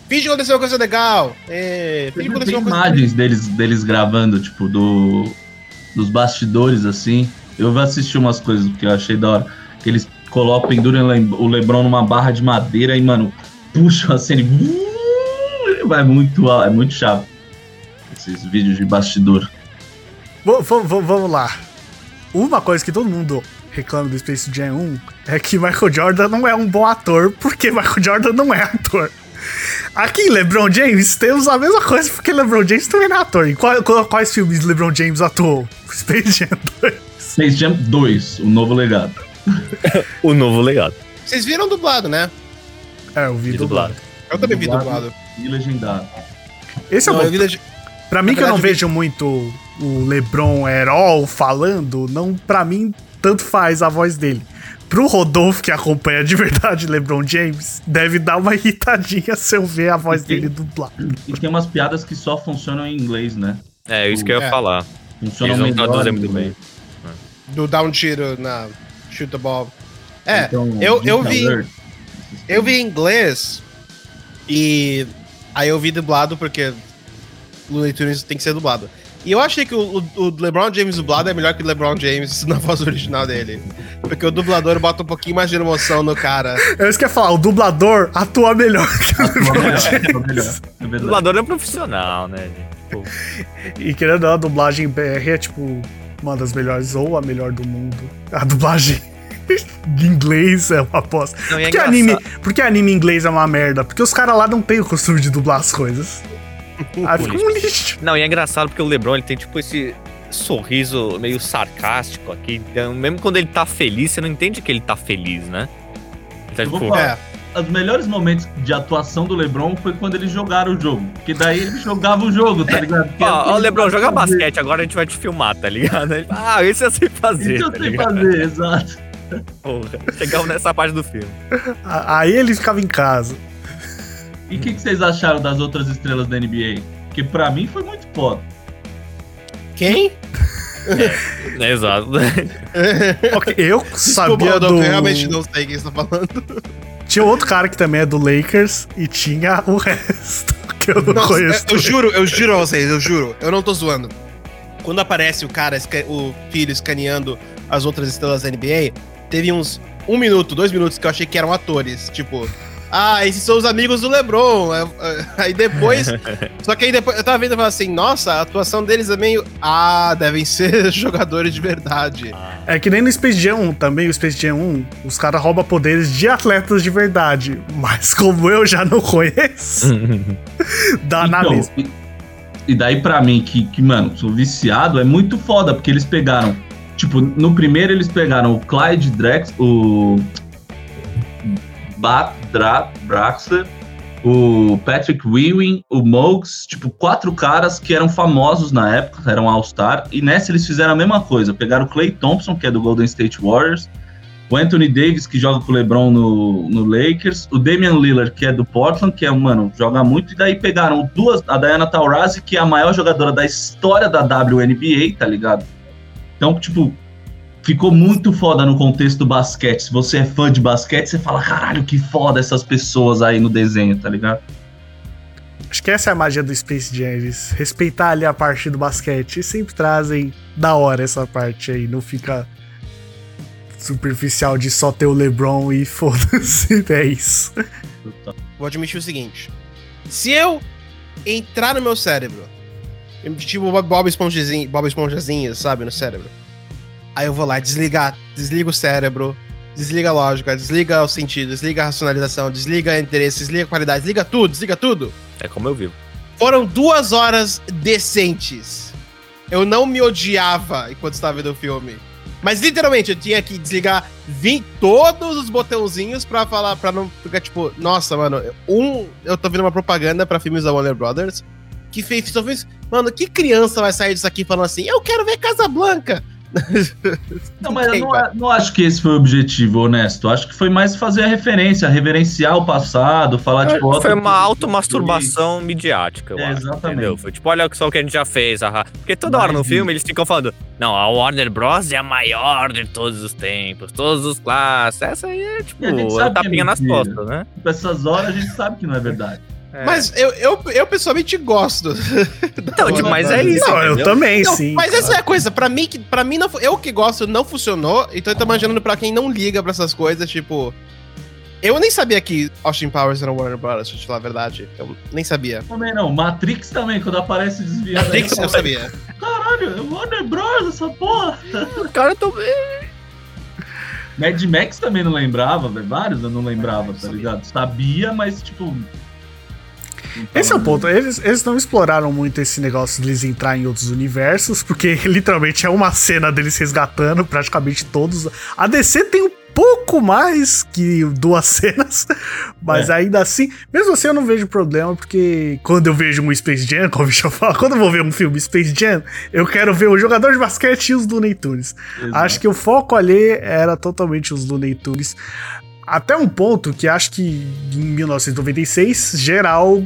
Speaker 3: Finge que aconteceu uma coisa legal. É, finge que
Speaker 2: Tem
Speaker 3: aconteceu uma coisa
Speaker 2: imagens deles, deles gravando, tipo, do, dos bastidores, assim. Eu assisti umas coisas que eu achei da hora. Que eles colocam, penduram o Le- o Lebron numa barra de madeira e, mano, puxam a cena e... Vai muito, al- é muito chato. Esses vídeos de bastidor.
Speaker 1: V- v- v- vamos lá. Uma coisa que todo mundo reclama do Space Jam 1 é que Michael Jordan não é um bom ator, porque Michael Jordan não é ator. Aqui em LeBron James temos a mesma coisa, porque LeBron James também não é ator. Em qual- quais filmes LeBron James atuou? [laughs] Space Jam 2.
Speaker 2: Space Jam 2, o novo legado. [laughs]
Speaker 4: O novo legado.
Speaker 3: Vocês viram dublado, né?
Speaker 1: É, eu vi
Speaker 4: E
Speaker 1: dublado.
Speaker 4: dublado.
Speaker 3: Eu também vi
Speaker 2: Dublado.
Speaker 3: dublado.
Speaker 2: E legendado.
Speaker 1: Esse é
Speaker 3: Não,
Speaker 1: bom.
Speaker 3: vi leg-
Speaker 1: Pra mim,
Speaker 3: Na
Speaker 1: que eu não vejo muito o LeBron Herol falando, não, pra mim, tanto faz a voz dele. Pro Rodolfo, que acompanha de verdade LeBron James, deve dar uma irritadinha se eu ver a voz dele dublada.
Speaker 2: E tem umas piadas que só funcionam em inglês, né?
Speaker 4: É, isso que eu ia
Speaker 3: É.
Speaker 4: falar.
Speaker 2: Funcionam
Speaker 4: Eles não
Speaker 2: melhor
Speaker 4: traduzem
Speaker 2: em
Speaker 4: muito
Speaker 2: inglês.
Speaker 3: do down tiro na shoot the ball. É,
Speaker 2: Então,
Speaker 3: eu, eu vi.
Speaker 2: Alert.
Speaker 3: Eu vi em inglês e aí eu vi dublado porque Looney Tunes tem que ser dublado. E eu achei que o, o- o LeBron James dublado é melhor que o LeBron James [laughs] na voz original dele. Porque o dublador bota um pouquinho mais de emoção no cara.
Speaker 1: É isso que eu ia falar, o dublador atua melhor que o LeBron
Speaker 2: melhor,
Speaker 1: James.
Speaker 2: atua melhor. É
Speaker 4: O dublador é profissional, né? Pô,
Speaker 1: E querendo ou não, a dublagem BR é tipo uma das melhores, ou a melhor do mundo. A dublagem [laughs] de inglês é uma aposta.
Speaker 4: Não, é
Speaker 1: Por que,
Speaker 4: engraçado.
Speaker 1: anime, por que anime em inglês é uma merda? Porque os caras lá não têm o costume de dublar as coisas. [laughs] Aí fica um lixo.
Speaker 4: Não, e é engraçado porque o LeBron ele tem tipo esse sorriso meio sarcástico aqui. Então, mesmo quando ele tá feliz, você não entende que ele tá feliz, né? Ele tá
Speaker 2: Eu
Speaker 4: tipo.
Speaker 3: É.
Speaker 2: Os melhores momentos de atuação do LeBron foi quando eles jogaram o jogo. Porque daí ele jogava o jogo, tá ligado? [laughs] Porque
Speaker 4: ó, LeBron, joga
Speaker 2: fazer.
Speaker 4: basquete, agora a gente vai te filmar, tá ligado? Ele, ah, esse eu sei fazer.
Speaker 2: Isso eu
Speaker 4: tá
Speaker 2: sei
Speaker 4: ligado?
Speaker 2: fazer, exato.
Speaker 4: Porra, chegamos nessa parte do filme.
Speaker 1: Aí ele ficava em casa.
Speaker 2: E o que, que vocês acharam das outras estrelas da NBA? Porque pra mim foi muito foda.
Speaker 3: Quem?
Speaker 4: É, exato. [laughs]
Speaker 1: Ok, eu sabia do.
Speaker 3: eu realmente não sei quem você tá falando.
Speaker 1: Tinha outro cara que também é do Lakers e tinha o resto [laughs] que eu não
Speaker 3: Nossa,
Speaker 1: conheço.
Speaker 3: eu, eu juro, eu juro a vocês, eu juro. Eu não tô zoando. Quando aparece o cara, o filho escaneando as outras estrelas da NBA, teve uns um minuto, dois minutos que eu achei que eram atores. Tipo, ah, esses são os amigos do LeBron. É, é, Aí depois. [laughs] só que aí depois eu tava vendo e falava assim, nossa, a atuação deles é meio. Ah, devem ser [laughs] jogadores de verdade.
Speaker 1: É que nem no Space Jam 1 também, o Space Jam 1, os caras roubam poderes de atletas de verdade. Mas como eu já não conheço, [laughs] dá na
Speaker 2: Então,
Speaker 1: mesma.
Speaker 2: e, e daí pra mim, que, que, mano, sou viciado, é muito foda, porque eles pegaram. Tipo, no primeiro eles pegaram o Clyde Drex, o. Bat Braxler, o Patrick Ewing, o Mogs, tipo, quatro caras que eram famosos na época, eram All-Star, e nessa eles fizeram a mesma coisa. Pegaram o Clay Thompson, que é do Golden State Warriors, o Anthony Davis, que joga com o LeBron no, no Lakers, o Damian Lillard, que é do Portland, que é, mano, joga muito, e daí pegaram duas, a Diana Taurasi, que é a maior jogadora da história da WNBA, tá ligado? Então, tipo, ficou muito foda no contexto do basquete. Se você é fã de basquete, você fala, caralho, que foda essas pessoas aí no desenho, tá ligado?
Speaker 1: Acho que essa é a magia do Space Jam, eles respeitar ali a parte do basquete e sempre trazem da hora essa parte aí, não fica superficial de só ter o LeBron e [laughs] foda-se, é isso.
Speaker 3: Vou admitir o seguinte: se eu entrar no meu cérebro, tipo Bob- Bob Esponjazinho, Bob Esponjazinho, sabe, no cérebro, aí eu vou lá desligar, desliga o cérebro, desliga a lógica, desliga o sentido, desliga a racionalização, desliga o interesse, desliga a qualidade, desliga tudo, desliga tudo.
Speaker 4: É como eu vivo.
Speaker 3: Foram duas horas decentes. Eu não me odiava enquanto estava vendo o filme. Mas literalmente eu tinha que desligar, vir todos os botãozinhos pra falar, pra não ficar tipo, nossa, mano, um, eu tô vendo uma propaganda pra filmes da Warner Brothers que fez, só fez, mano, que criança vai sair disso aqui falando assim, eu quero ver Casablanca.
Speaker 2: Não, mas eu não, não acho que esse foi o objetivo, honesto. Acho que foi mais fazer a referência, reverenciar o passado, falar tipo. ó,
Speaker 4: Foi uma automasturbação midiática, eu
Speaker 2: É,
Speaker 4: acho,
Speaker 2: exatamente.
Speaker 4: entendeu? Foi tipo, olha só o que a gente já fez, ahá. Porque toda hora no
Speaker 2: Mas-
Speaker 4: filme eles ficam falando, não, a Warner Bros. é a maior de todos os tempos, todos os clássicos. Essa aí é, tipo,
Speaker 2: a gente
Speaker 4: é
Speaker 2: sabe que é
Speaker 4: tapinha nas costas, né?
Speaker 2: Tipo, essas horas a gente sabe que não é verdade.
Speaker 4: É.
Speaker 3: Mas eu, eu, eu pessoalmente gosto. [laughs]
Speaker 4: Então, mas é isso,
Speaker 1: Não, eu também,
Speaker 3: Não,
Speaker 1: sim.
Speaker 3: mas essa é a coisa, pra mim, que, pra mim não, eu que gosto, não funcionou, então eu tô imaginando pra quem não liga pra essas coisas, tipo. Eu nem sabia que Austin Powers era Warner Brothers, pra te falar a verdade. Eu nem sabia.
Speaker 2: Também não. Matrix também, quando aparece desviado.
Speaker 3: Matrix eu sabia.
Speaker 2: Caralho, é Warner Bros. essa porra.
Speaker 4: O cara tô...
Speaker 2: Mad Max também não lembrava, velho. Vários eu não lembrava, tá ligado? Sabia, mas tipo. Tava
Speaker 1: Esse é o ponto. Eles, eles não exploraram muito esse negócio de eles entrar em outros universos, porque [laughs] literalmente é uma cena deles resgatando praticamente todos. A DC tem um pouco mais que duas [laughs] cenas, mas
Speaker 2: É.
Speaker 1: ainda assim, mesmo assim eu não vejo problema, porque quando eu vejo um Space Jam, [laughs] como eu falo, quando eu vou ver um filme Space Jam, eu quero ver o jogador de basquete e os Looney Tunes.
Speaker 2: Exato.
Speaker 1: Acho que o foco ali era totalmente os Looney Tunes. Até um ponto que acho que em 1996, geral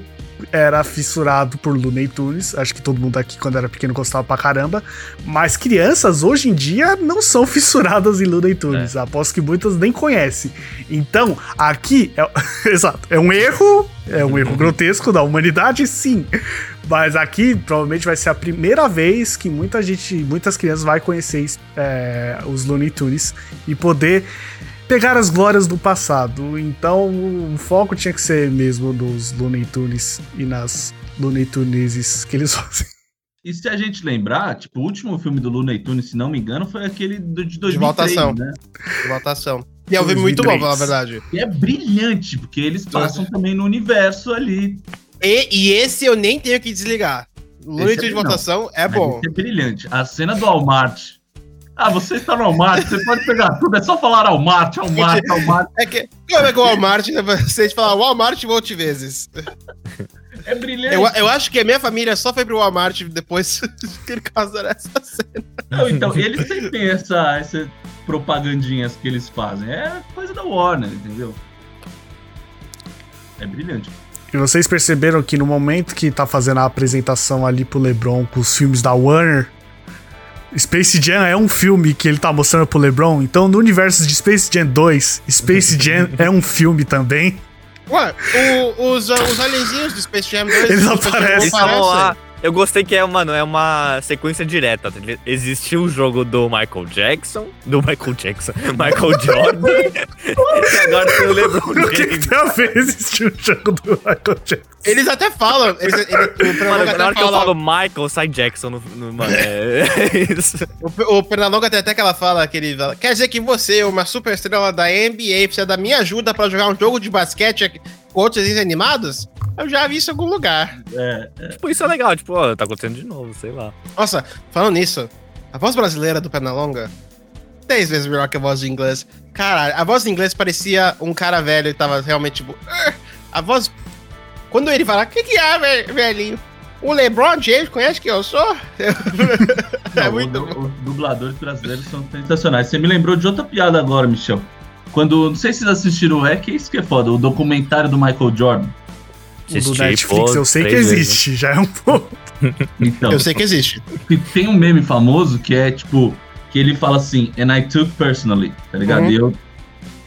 Speaker 1: era fissurado por Looney Tunes. Acho que todo mundo aqui, quando era pequeno, gostava pra caramba. Mas crianças, hoje em dia, não são [laughs] fissuradas em Looney Tunes. Aposto que muitas nem conhecem. Então, aqui, é... [laughs] exato, é um erro, é um erro [laughs] grotesco da humanidade, sim. Mas aqui provavelmente vai ser a primeira vez que muita gente, muitas crianças vai conhecer é, os Looney Tunes e poder pegar as glórias do passado. Então o foco tinha que ser mesmo nos Looney Tunes e nas Looney Tuneses que eles [laughs] fazem.
Speaker 2: E se a gente lembrar, tipo, o último filme do Looney Tunes, se não me engano, foi aquele do, de 2003,
Speaker 3: votação.
Speaker 2: né?
Speaker 3: De votação. E é um filme muito bom,
Speaker 1: 2003.
Speaker 3: pra falar a verdade.
Speaker 2: E é brilhante, porque eles passam também no universo ali.
Speaker 3: E, e esse eu nem tenho que desligar. Looney
Speaker 2: Esse
Speaker 3: Tunes de
Speaker 2: aí não.
Speaker 3: votação é
Speaker 2: Mas
Speaker 3: bom.
Speaker 2: esse É brilhante. A cena do Walmart. Ah, você está no Walmart, você pode pegar tudo, é só falar Walmart, Walmart, Walmart.
Speaker 3: É que, como é que o Walmart, né, gente falar Walmart, volte vezes.
Speaker 2: É brilhante.
Speaker 3: Eu, eu acho que a minha família só foi pro Walmart depois [laughs] que ele causaram essa cena.
Speaker 2: Não, então, eles sempre têm essa, essas propagandinhas que eles fazem. É coisa da Warner, entendeu? É brilhante.
Speaker 1: E vocês perceberam que no momento que tá fazendo a apresentação ali pro LeBron com os filmes da Warner, Space Jam é um filme que ele tá mostrando pro LeBron. Então, no universo de Space Jam 2, Space Jam [laughs] é um filme também.
Speaker 3: Ué, o- os, os alienzinhos do Space Jam 2
Speaker 1: Eles aparecem.
Speaker 3: não
Speaker 4: Eles
Speaker 3: aparecem.
Speaker 4: Eu gostei que é, mano, é uma sequência direta. tá? Existiu o jogo do Michael Jackson, do Michael Jackson, [laughs] Michael Jordan, [laughs] e agora tem o LeBron
Speaker 1: O que, que
Speaker 4: James.
Speaker 1: tem a ver existir o jogo do Michael Jackson?
Speaker 3: Eles até falam. Eles, ele, o
Speaker 4: Mano, na hora que eu falo Michael, sai Jackson no, no- mano, é, [laughs] é isso.
Speaker 3: O, o Pernalonga tem até que ela fala que ele fala, Quer dizer que você, uma super estrela da NBA, precisa da minha ajuda pra jogar um jogo de basquete outros desenhos animados? Eu já vi isso em algum lugar.
Speaker 2: É,
Speaker 4: Tipo, isso é legal, tipo, ó, tá acontecendo de novo, sei lá.
Speaker 3: Nossa, falando nisso, a voz brasileira do Pernalonga, 10 vezes melhor que a voz de inglês. Caralho, a voz de inglês parecia um cara velho e tava realmente tipo. "Ah". A voz. Quando ele fala, o que, que é, ve- velhinho? O LeBron James conhece quem eu sou? [laughs] é
Speaker 2: Não,
Speaker 3: muito
Speaker 2: o-
Speaker 3: bom.
Speaker 2: Os dubladores brasileiros são sensacionais. Você me lembrou de outra piada agora, Michel. Quando, não sei se vocês assistiram, é que isso que é foda, o documentário do Michael Jordan.
Speaker 1: O do Netflix
Speaker 4: pô,
Speaker 1: eu sei que
Speaker 4: três vezes.
Speaker 1: existe, já é um pouco.
Speaker 2: Então,
Speaker 3: Eu sei que existe.
Speaker 2: E tem um meme famoso que é tipo que ele fala assim, and I took personally, tá ligado?
Speaker 3: Uhum.
Speaker 2: E, eu-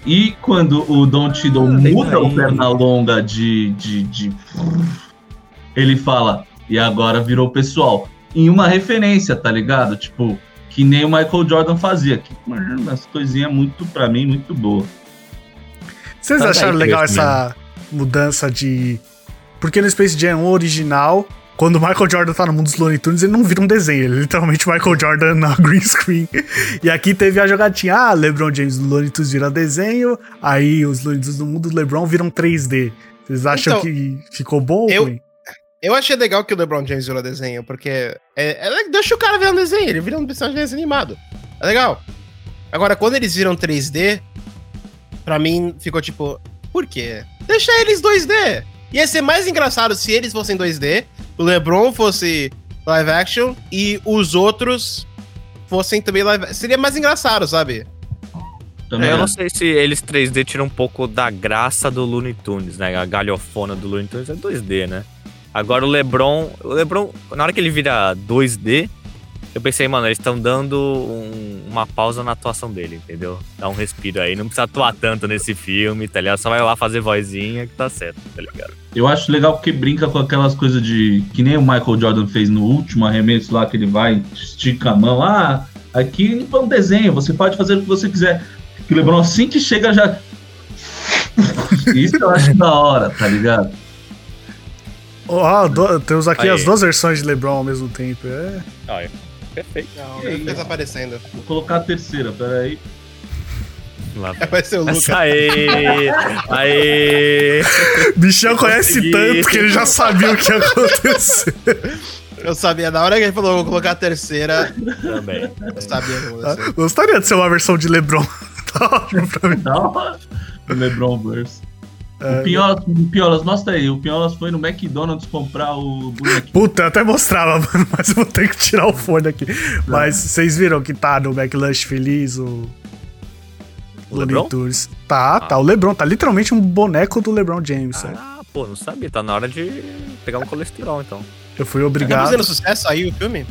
Speaker 2: e quando o Don Tiddle
Speaker 4: lembra
Speaker 2: muda o perna longa de, de, de- Ele fala, e agora virou pessoal. Em uma referência, tá ligado? Tipo, que nem o Michael Jordan fazia. Que, mano, umas coisinhas muito, pra mim, muito boa.
Speaker 1: Vocês
Speaker 4: Tá
Speaker 1: acharam legal essa mudança de. Porque no Space Jam original, quando o Michael Jordan tá no mundo dos Looney Tunes, ele não vira um desenho, ele é literalmente o Michael Jordan na [laughs] green screen. E aqui teve a jogatinha, ah, LeBron James do Looney Tunes vira desenho, aí os Looney Tunes do mundo do LeBron viram 3D. Vocês acham
Speaker 3: Então,
Speaker 1: que ficou bom? ou
Speaker 3: eu-
Speaker 1: ruim?
Speaker 3: Eu achei legal que o LeBron James virou desenho, porque é, é- deixa o cara ver um desenho, ele vira um personagem animado. É legal. Agora, quando eles viram 3D, pra mim ficou tipo, por quê? Deixa eles 2D. Ia ser mais engraçado se eles fossem 2D, o LeBron fosse live action e os outros fossem também live. Seria mais engraçado, sabe?
Speaker 2: Também
Speaker 4: É, eu não
Speaker 2: acho.
Speaker 4: sei se eles 3D tiram um pouco da graça do Looney Tunes, né? A galhofona do Looney Tunes é 2D, né? Agora o LeBron, o LeBron, na hora que ele vira 2D, eu pensei, mano, eles estão dando um- uma pausa na atuação dele, entendeu? Dá um respiro aí, não precisa atuar tanto nesse filme, tá ligado? Só vai lá fazer vozinha que tá certo, tá ligado?
Speaker 2: Eu acho legal porque brinca com aquelas coisas de. Que nem o Michael Jordan fez no último arremesso lá, que ele vai, estica a mão. Ah, aqui foi um desenho, você pode fazer o que você quiser. Que o Lebron, assim que chega, já. [laughs] Isso eu acho da hora, tá ligado?
Speaker 1: Ó, do- temos aqui
Speaker 4: Aí.
Speaker 1: as duas versões de LeBron ao mesmo tempo. É.
Speaker 4: Perfeito.
Speaker 3: Não,
Speaker 2: E aí,
Speaker 3: ele
Speaker 2: ó.
Speaker 3: tá aparecendo.
Speaker 2: Vou colocar a terceira, peraí.
Speaker 4: Lá [laughs]
Speaker 3: Vai ser o Lucas.
Speaker 4: Aê! Aê! [laughs]
Speaker 1: Bichão conhece tanto que ele já sabia o que ia acontecer. [laughs]
Speaker 3: Eu sabia, na hora que ele falou, vou colocar a terceira,
Speaker 4: Também.
Speaker 3: eu sabia.
Speaker 1: Gostaria de ser uma versão de LeBron. tá ótimo pra mim.
Speaker 2: Da hora. O Lebron Verse.
Speaker 1: É,
Speaker 2: O Piolas, o Piolas, mostra aí. O Piolas foi no McDonald's comprar o bonequinho.
Speaker 1: Puta, eu até mostrava, [laughs] mano, mas eu vou ter que tirar o fone aqui. Mas vocês viram que tá no McLunch Feliz o.
Speaker 4: O LeBron?
Speaker 1: Tours. Tá, tá. O LeBron tá literalmente um boneco do LeBron James.
Speaker 4: Ah, pô, não sabia. Tá na hora de pegar um colesterol, então.
Speaker 1: Eu fui
Speaker 3: Tá
Speaker 1: obrigado.
Speaker 3: fazendo sucesso aí o filme?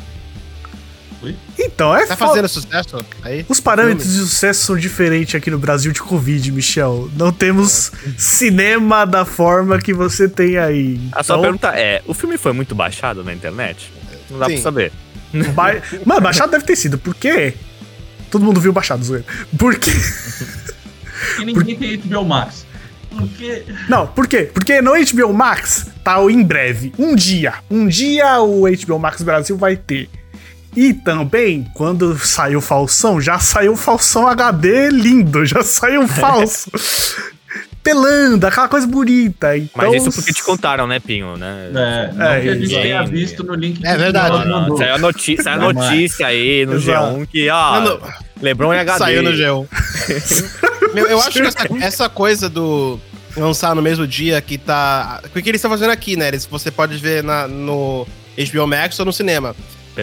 Speaker 1: Então, é
Speaker 3: Tá
Speaker 1: foda.
Speaker 3: fazendo sucesso aí?
Speaker 1: Os parâmetros de sucesso são diferentes aqui no Brasil de Covid, Michel. Não temos
Speaker 3: É.
Speaker 1: cinema da forma que você tem aí.
Speaker 4: A sua
Speaker 1: Então,
Speaker 4: pergunta é: o filme foi muito baixado na internet? Não dá
Speaker 3: Sim.
Speaker 4: pra saber. [laughs]
Speaker 1: ba... Mano, baixado deve ter sido. Por quê? Todo mundo viu baixado, zoeira. Por quê?
Speaker 2: E ninguém tem HBO Max. Porque.
Speaker 1: Não, por quê? Porque no HBO Max tá em breve. Um dia. Um dia o HBO Max Brasil vai ter. E também, quando saiu Falsão, já saiu Falsão HD lindo, já saiu [laughs] falso. Pelando, aquela coisa bonita. Então,
Speaker 4: Mas isso porque te contaram, né, Pinho? Né?
Speaker 2: É, não
Speaker 1: É,
Speaker 2: que a gente
Speaker 1: isso.
Speaker 2: tenha visto no link
Speaker 3: É verdade.
Speaker 4: Não,
Speaker 2: mandou.
Speaker 4: saiu a notícia, saiu a
Speaker 2: Não,
Speaker 4: notícia aí no
Speaker 1: Exato.
Speaker 4: G1 que, ó,
Speaker 3: Não,
Speaker 4: Lebron e HD.
Speaker 3: Saiu no G1. [laughs] Meu, eu acho que essa, essa coisa do lançar no mesmo dia que tá. O que eles estão fazendo aqui, né? Eles, você pode ver na, no HBO Max ou no cinema.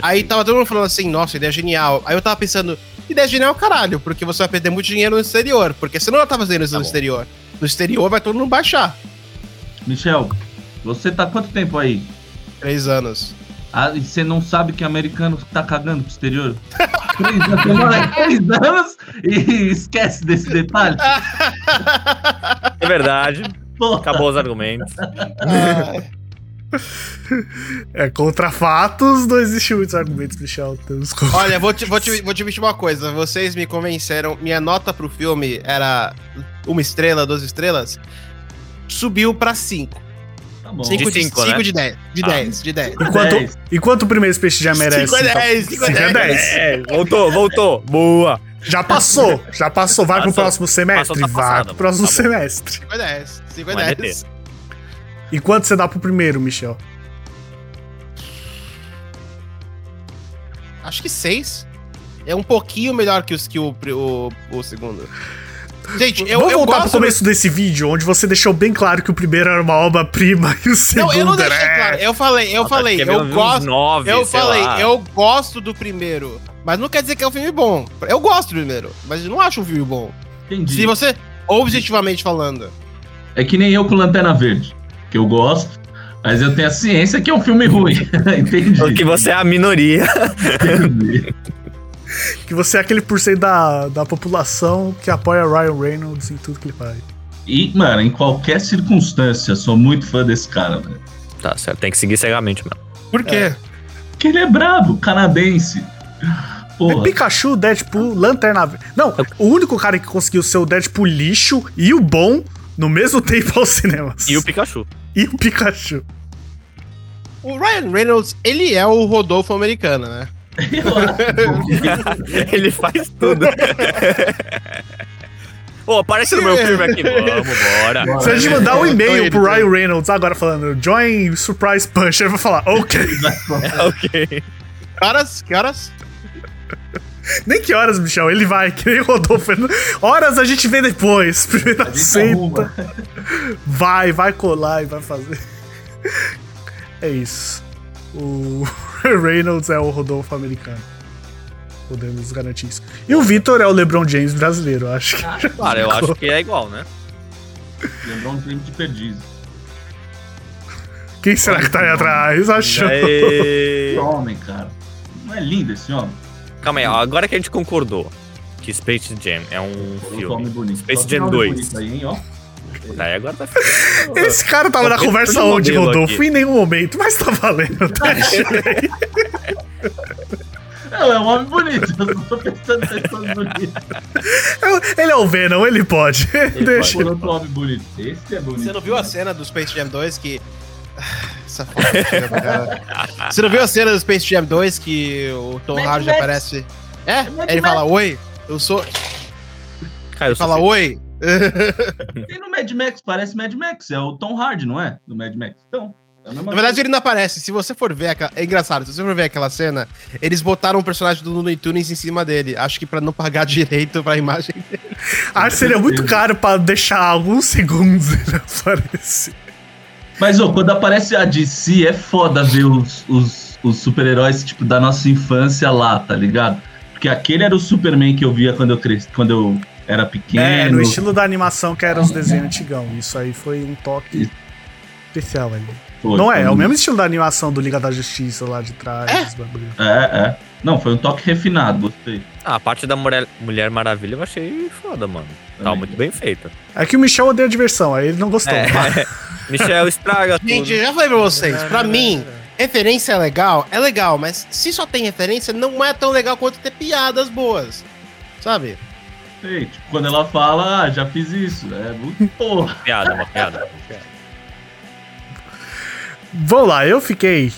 Speaker 3: Aí tava todo mundo falando assim, nossa, ideia genial. Aí eu tava pensando, ideia genial caralho, porque você vai perder muito dinheiro no exterior. Porque você não tá fazendo isso
Speaker 4: Tá
Speaker 3: no
Speaker 4: bom.
Speaker 3: exterior. No exterior vai todo mundo baixar.
Speaker 2: Michel, você tá quanto tempo aí?
Speaker 3: Três anos.
Speaker 2: Ah, e você não sabe que americano tá cagando pro exterior? [laughs] três, anos, três anos e [laughs] esquece desse detalhe? [laughs]
Speaker 4: É verdade.
Speaker 2: Porra.
Speaker 4: Acabou os argumentos.
Speaker 1: É, contra fatos, não existe muitos argumentos, Michel.
Speaker 3: Olha, vou te, vou, te, vou te pedir uma coisa. Vocês me convenceram. Minha nota pro filme era uma estrela, duas estrelas. Subiu pra cinco.
Speaker 2: Tá bom.
Speaker 3: Cinco de,
Speaker 4: cinco,
Speaker 3: cinco
Speaker 4: né?
Speaker 3: de dez. De
Speaker 4: Ah.
Speaker 3: dez, de dez.
Speaker 1: Enquanto,
Speaker 2: Dez.
Speaker 1: enquanto o primeiro Space Jam merece.
Speaker 3: Cinco é
Speaker 1: então,
Speaker 3: dez, cinco é
Speaker 1: cinco é
Speaker 3: dez.
Speaker 1: 10.
Speaker 4: É, voltou, voltou. Boa.
Speaker 1: Já passou, já passou. Vai pro
Speaker 4: Passou.
Speaker 1: próximo semestre?
Speaker 4: Passou, tá
Speaker 1: Vai pro próximo
Speaker 4: tá
Speaker 1: semestre.
Speaker 3: Cinco é dez. Cinco é
Speaker 4: Vai
Speaker 3: dez.
Speaker 1: E quanto você dá pro primeiro, Michel?
Speaker 3: Acho que seis. É um pouquinho melhor que, os, que o, o, o segundo. Gente, eu,
Speaker 1: Vamos
Speaker 3: eu
Speaker 1: voltar pro
Speaker 3: gosto...
Speaker 1: começo desse vídeo, onde você deixou bem claro que o primeiro era uma obra-prima e o segundo
Speaker 3: Não, eu não deixei claro. Eu falei, eu
Speaker 4: Ah,
Speaker 3: falei,
Speaker 4: quer ver
Speaker 3: eu gosto...
Speaker 4: Nove,
Speaker 3: Eu falei,
Speaker 4: lá.
Speaker 3: eu gosto do primeiro. Mas não quer dizer que é um filme bom. Eu gosto do primeiro, mas eu não acho um filme bom.
Speaker 2: Entendi.
Speaker 3: Se você, objetivamente falando.
Speaker 2: É que nem eu com Lanterna Verde, que eu gosto, mas eu tenho a ciência que é um filme ruim. [laughs] Entendi.
Speaker 4: Porque você é a minoria.
Speaker 2: Entendi.
Speaker 1: Que você é aquele por cento da, da população que apoia Ryan Reynolds em tudo que ele faz.
Speaker 2: E, mano, em qualquer circunstância, sou muito fã desse cara, velho.
Speaker 4: Tá certo, tem que seguir cegamente mesmo.
Speaker 3: Por quê?
Speaker 2: Porque ele é brabo, canadense.
Speaker 1: É
Speaker 2: Porra.
Speaker 1: Pikachu, Deadpool, Lanterna Verde. Não, o único cara que conseguiu ser o Deadpool lixo e o bom no mesmo tempo aos cinemas.
Speaker 4: E o Pikachu.
Speaker 1: E o Pikachu.
Speaker 3: O Ryan Reynolds, ele é o Rodolfo americano, né? [laughs]
Speaker 4: Ele faz tudo. Pô, aparece no meu filme aqui. Vamos, bora.
Speaker 1: Se a gente mandar um
Speaker 3: Tô
Speaker 1: e-mail pro Ryan Reynolds agora falando Join Surprise Punch, ele vai falar, ok. [laughs]
Speaker 4: ok.
Speaker 3: Que horas?
Speaker 1: Nem que horas, Michel, ele vai, que nem Rodolfo. Horas a gente vê depois. [laughs] Primeiro
Speaker 2: A
Speaker 1: aceita. Vai, vai colar e vai fazer. É isso. O [laughs] Reynolds é o Rodolfo americano. Podemos garantir isso. E o Vitor é o LeBron James brasileiro, acho que.
Speaker 4: Cara, eu acho que é igual, né?
Speaker 2: Um tempo de perdiz.
Speaker 1: Quem será que tá aí atrás? Achou.
Speaker 2: Que homem, cara. Não é lindo esse homem?
Speaker 4: Calma aí, ó, agora que a gente concordou que Space Jam é um filme.
Speaker 2: bonito.
Speaker 4: Space Jam
Speaker 2: tem homem
Speaker 4: 2.
Speaker 2: bonito Aí, hein, ó.
Speaker 4: Daí agora tá
Speaker 1: Esse cara tava na conversa onde, Rodolfo?
Speaker 4: aqui.
Speaker 1: Em nenhum momento, mas tá valendo. [laughs] Tá
Speaker 2: Não, é um homem bonito. Eu só tô pensando em pessoas bonitas.
Speaker 1: ele é o Venom, ele pode. [laughs] Deixa.
Speaker 2: Por outro homem bonito. Esse é bonito.
Speaker 3: Você não viu a cena do Space Jam 2 que. Essa foto. [laughs] Você não viu a cena do Space Jam 2 que o Tom
Speaker 2: Mad
Speaker 3: Hardy aparece? É? Ele fala, oi, eu sou.
Speaker 4: Cara, eu
Speaker 3: fala,
Speaker 4: sou
Speaker 3: oi. [laughs]
Speaker 2: Tem no Mad Max, parece Mad Max. É o Tom Hardy, não é? Do Mad Max. Então, é
Speaker 3: Na verdade, ele não aparece. Se você for ver aquela... É engraçado, se você for ver aquela cena, eles botaram um personagem do Looney Tunes em cima dele. Acho que pra não pagar [laughs] direito pra imagem dele.
Speaker 1: Acho que seria muito caro pra deixar alguns segundos ele aparecer.
Speaker 2: Mas, ô, quando aparece a DC, é foda ver os, os, os super-heróis, tipo, da nossa infância lá, tá ligado? Porque aquele era o Superman que eu via quando eu cresci, quando eu era pequeno.
Speaker 1: É, no estilo da animação que era os desenhos antigão. Isso aí foi um toque especial ali.
Speaker 2: Foi,
Speaker 1: Não é, é o mesmo estilo da animação do Liga da Justiça lá de trás.
Speaker 3: É?
Speaker 2: É, é. Não, foi um toque refinado, gostei.
Speaker 4: Ah, a parte da Mulher, Mulher Maravilha eu achei foda, mano. Tava
Speaker 2: Também.
Speaker 4: muito bem feita.
Speaker 1: É que o Michel odeia diversão, aí ele não gostou.
Speaker 4: É. [laughs] Michel estraga tudo.
Speaker 3: Gente, eu já falei pra vocês, pra mim, referência é legal, é legal, mas se só tem referência, não é tão legal quanto ter piadas boas. Sabe?
Speaker 2: Sei, tipo, quando ela fala, ah, já fiz isso. É muito porra.
Speaker 4: Piada, uma piada. uma piada.
Speaker 1: Vamos lá, eu fiquei.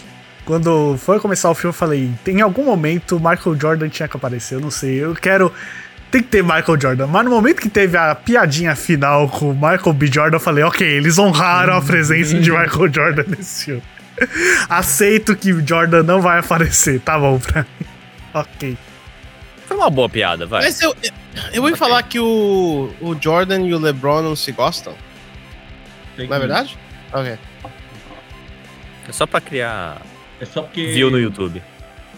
Speaker 1: Quando foi começar o filme, eu falei: tem algum momento o Michael Jordan tinha que aparecer. Eu não sei, eu quero. Tem que ter Michael Jordan. Mas no momento que teve a piadinha final com o Michael B. Jordan, eu falei: ok, eles honraram a presença de Michael Jordan [laughs] nesse filme. Aceito que o Jordan não vai aparecer, tá bom pra mim. [laughs] Ok.
Speaker 4: Foi uma boa piada, vai.
Speaker 3: Mas eu, eu ouvi falar que o, o Jordan e o LeBron não se gostam,
Speaker 2: Tem
Speaker 3: não é verdade? Ok.
Speaker 4: É só pra criar
Speaker 2: É só porque.
Speaker 4: view no YouTube.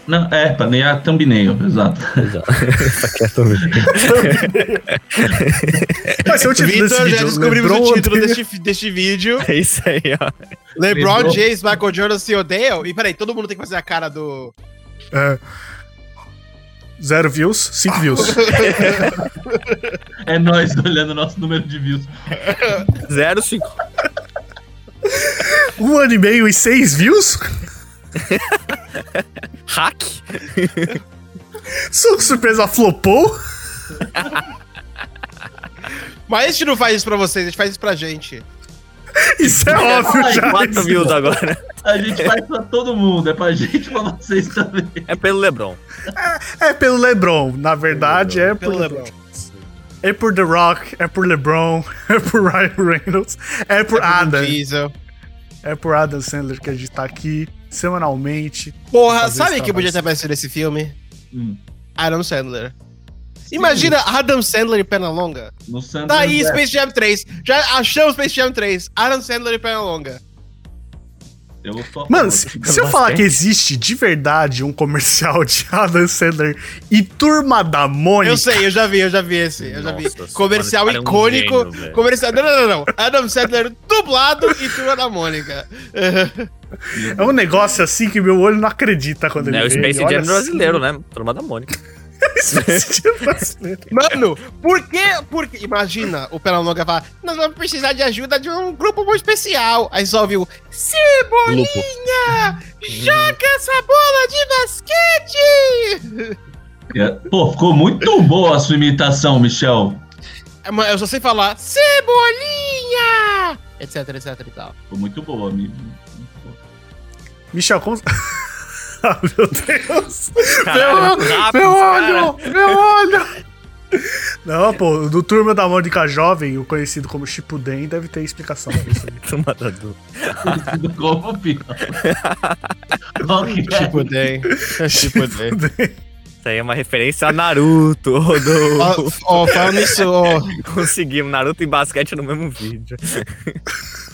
Speaker 2: Não, é, pra nem a thumbnail, exato.
Speaker 1: Vai [laughs] [laughs] ser o título desse
Speaker 3: Vitor, já descobrimos
Speaker 1: LeBron
Speaker 3: o título deste, deste vídeo.
Speaker 4: É isso aí, ó.
Speaker 3: LeBron
Speaker 2: LeBron.
Speaker 3: James, Michael Jordan se odeiam. E peraí, todo mundo tem que fazer a cara do.
Speaker 1: É. Zero views, cinco [laughs] views.
Speaker 2: É nós olhando o nosso número de views.
Speaker 4: 05.
Speaker 1: um ano e meio e seis views?
Speaker 4: Hack?
Speaker 1: Sua surpresa flopou?
Speaker 3: Mas a gente não faz isso pra vocês, a gente faz isso pra gente.
Speaker 1: Isso é óbvio já.
Speaker 4: 4 views agora.
Speaker 2: A gente faz pra todo mundo, é pra gente e pra vocês também.
Speaker 4: É pelo Lebron.
Speaker 1: É pelo LeBron. Na verdade, é por
Speaker 3: Pelo
Speaker 1: LeBron.
Speaker 3: LeBron.
Speaker 1: É por The Rock, é por LeBron, [laughs] é por Ryan Reynolds, é por Adam.
Speaker 3: Diesel.
Speaker 1: É por Adam Sandler que a gente tá aqui semanalmente.
Speaker 3: Porra, sabe
Speaker 1: esse
Speaker 3: que podia ter aparecido nesse filme?
Speaker 2: Hum.
Speaker 3: Adam Sandler. Imagina Adam Sandler e Pernalonga.
Speaker 2: No Sanders
Speaker 3: Tá aí,
Speaker 2: é.
Speaker 3: Space Jam 3. Já achamos Space Jam 3. Adam Sandler e Pernalonga.
Speaker 2: Eu
Speaker 1: Mano, se, se eu falar que existe de verdade um comercial de [laughs] Adam Sandler e Turma da Mônica.
Speaker 3: Eu sei, eu já vi, eu já vi esse. Eu já vi.
Speaker 4: Nossa,
Speaker 3: Comercial
Speaker 4: mano, cara é um
Speaker 3: icônico.
Speaker 4: gênio,
Speaker 3: comercial. Não, não, não, não. Adam Sandler dublado e Turma da Mônica. [laughs]
Speaker 1: É um negócio assim que meu olho não acredita quando ele
Speaker 4: É o
Speaker 1: vê.
Speaker 4: Space Jam
Speaker 1: assim.
Speaker 4: brasileiro, né? Turma da Mônica. [laughs]
Speaker 1: Space Jam brasileiro.
Speaker 3: Mano, por que? Porque, imagina o Pernalonga falar: Nós vamos precisar de ajuda de um grupo muito especial. Aí só ouviu: Cebolinha! Joga essa bola de basquete!
Speaker 2: É. Pô, ficou muito boa a sua imitação, Michel.
Speaker 3: É, Eu só sei falar: Cebolinha! Etc, etc e tal.
Speaker 2: Ficou muito boa, amigo.
Speaker 1: Michel, como. [laughs] ah, meu Deus!
Speaker 4: Caralho,
Speaker 1: meu
Speaker 4: rápido,
Speaker 1: meu
Speaker 4: cara.
Speaker 1: olho! Meu olho! Não, pô, do Turma da Mônica Jovem, o conhecido como Shippuden, deve ter explicação pra isso aí. [laughs]
Speaker 4: Turma da Du.
Speaker 2: Como final. [laughs] Qual que
Speaker 4: Isso aí é uma referência a Naruto, [laughs] Rodolfo.
Speaker 3: Ó, falando nisso, ó, [laughs]
Speaker 4: Conseguimos Naruto e basquete no mesmo vídeo.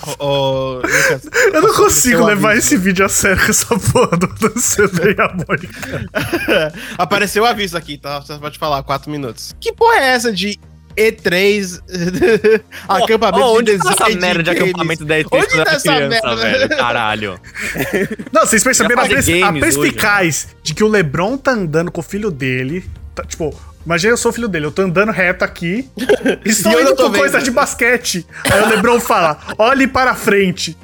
Speaker 3: ó, ó, Lucas,
Speaker 1: Eu não consigo levar
Speaker 3: aviso.
Speaker 1: esse vídeo a sério com [laughs] essa porra do Dançando e a Mônica.
Speaker 3: Apareceu o aviso aqui, tá? Você pode falar, quatro minutos. Que porra é essa de E3 [laughs] acampamento
Speaker 4: Ô, onde
Speaker 3: de
Speaker 4: tá essa merda de acampamento da E3
Speaker 3: Onde tá essa
Speaker 4: criança,
Speaker 3: merda?
Speaker 4: velho? [laughs] Caralho.
Speaker 1: Não, vocês perceberam a, pers- a
Speaker 4: games hoje,
Speaker 1: perspicaz de que o Lebron tá andando com o filho dele. tá, tipo, imagina eu sou o filho dele, eu tô andando reto aqui [laughs] e estou
Speaker 3: E
Speaker 1: indo com
Speaker 3: vendo.
Speaker 1: coisa de basquete. Aí o Lebron fala: olhe para frente.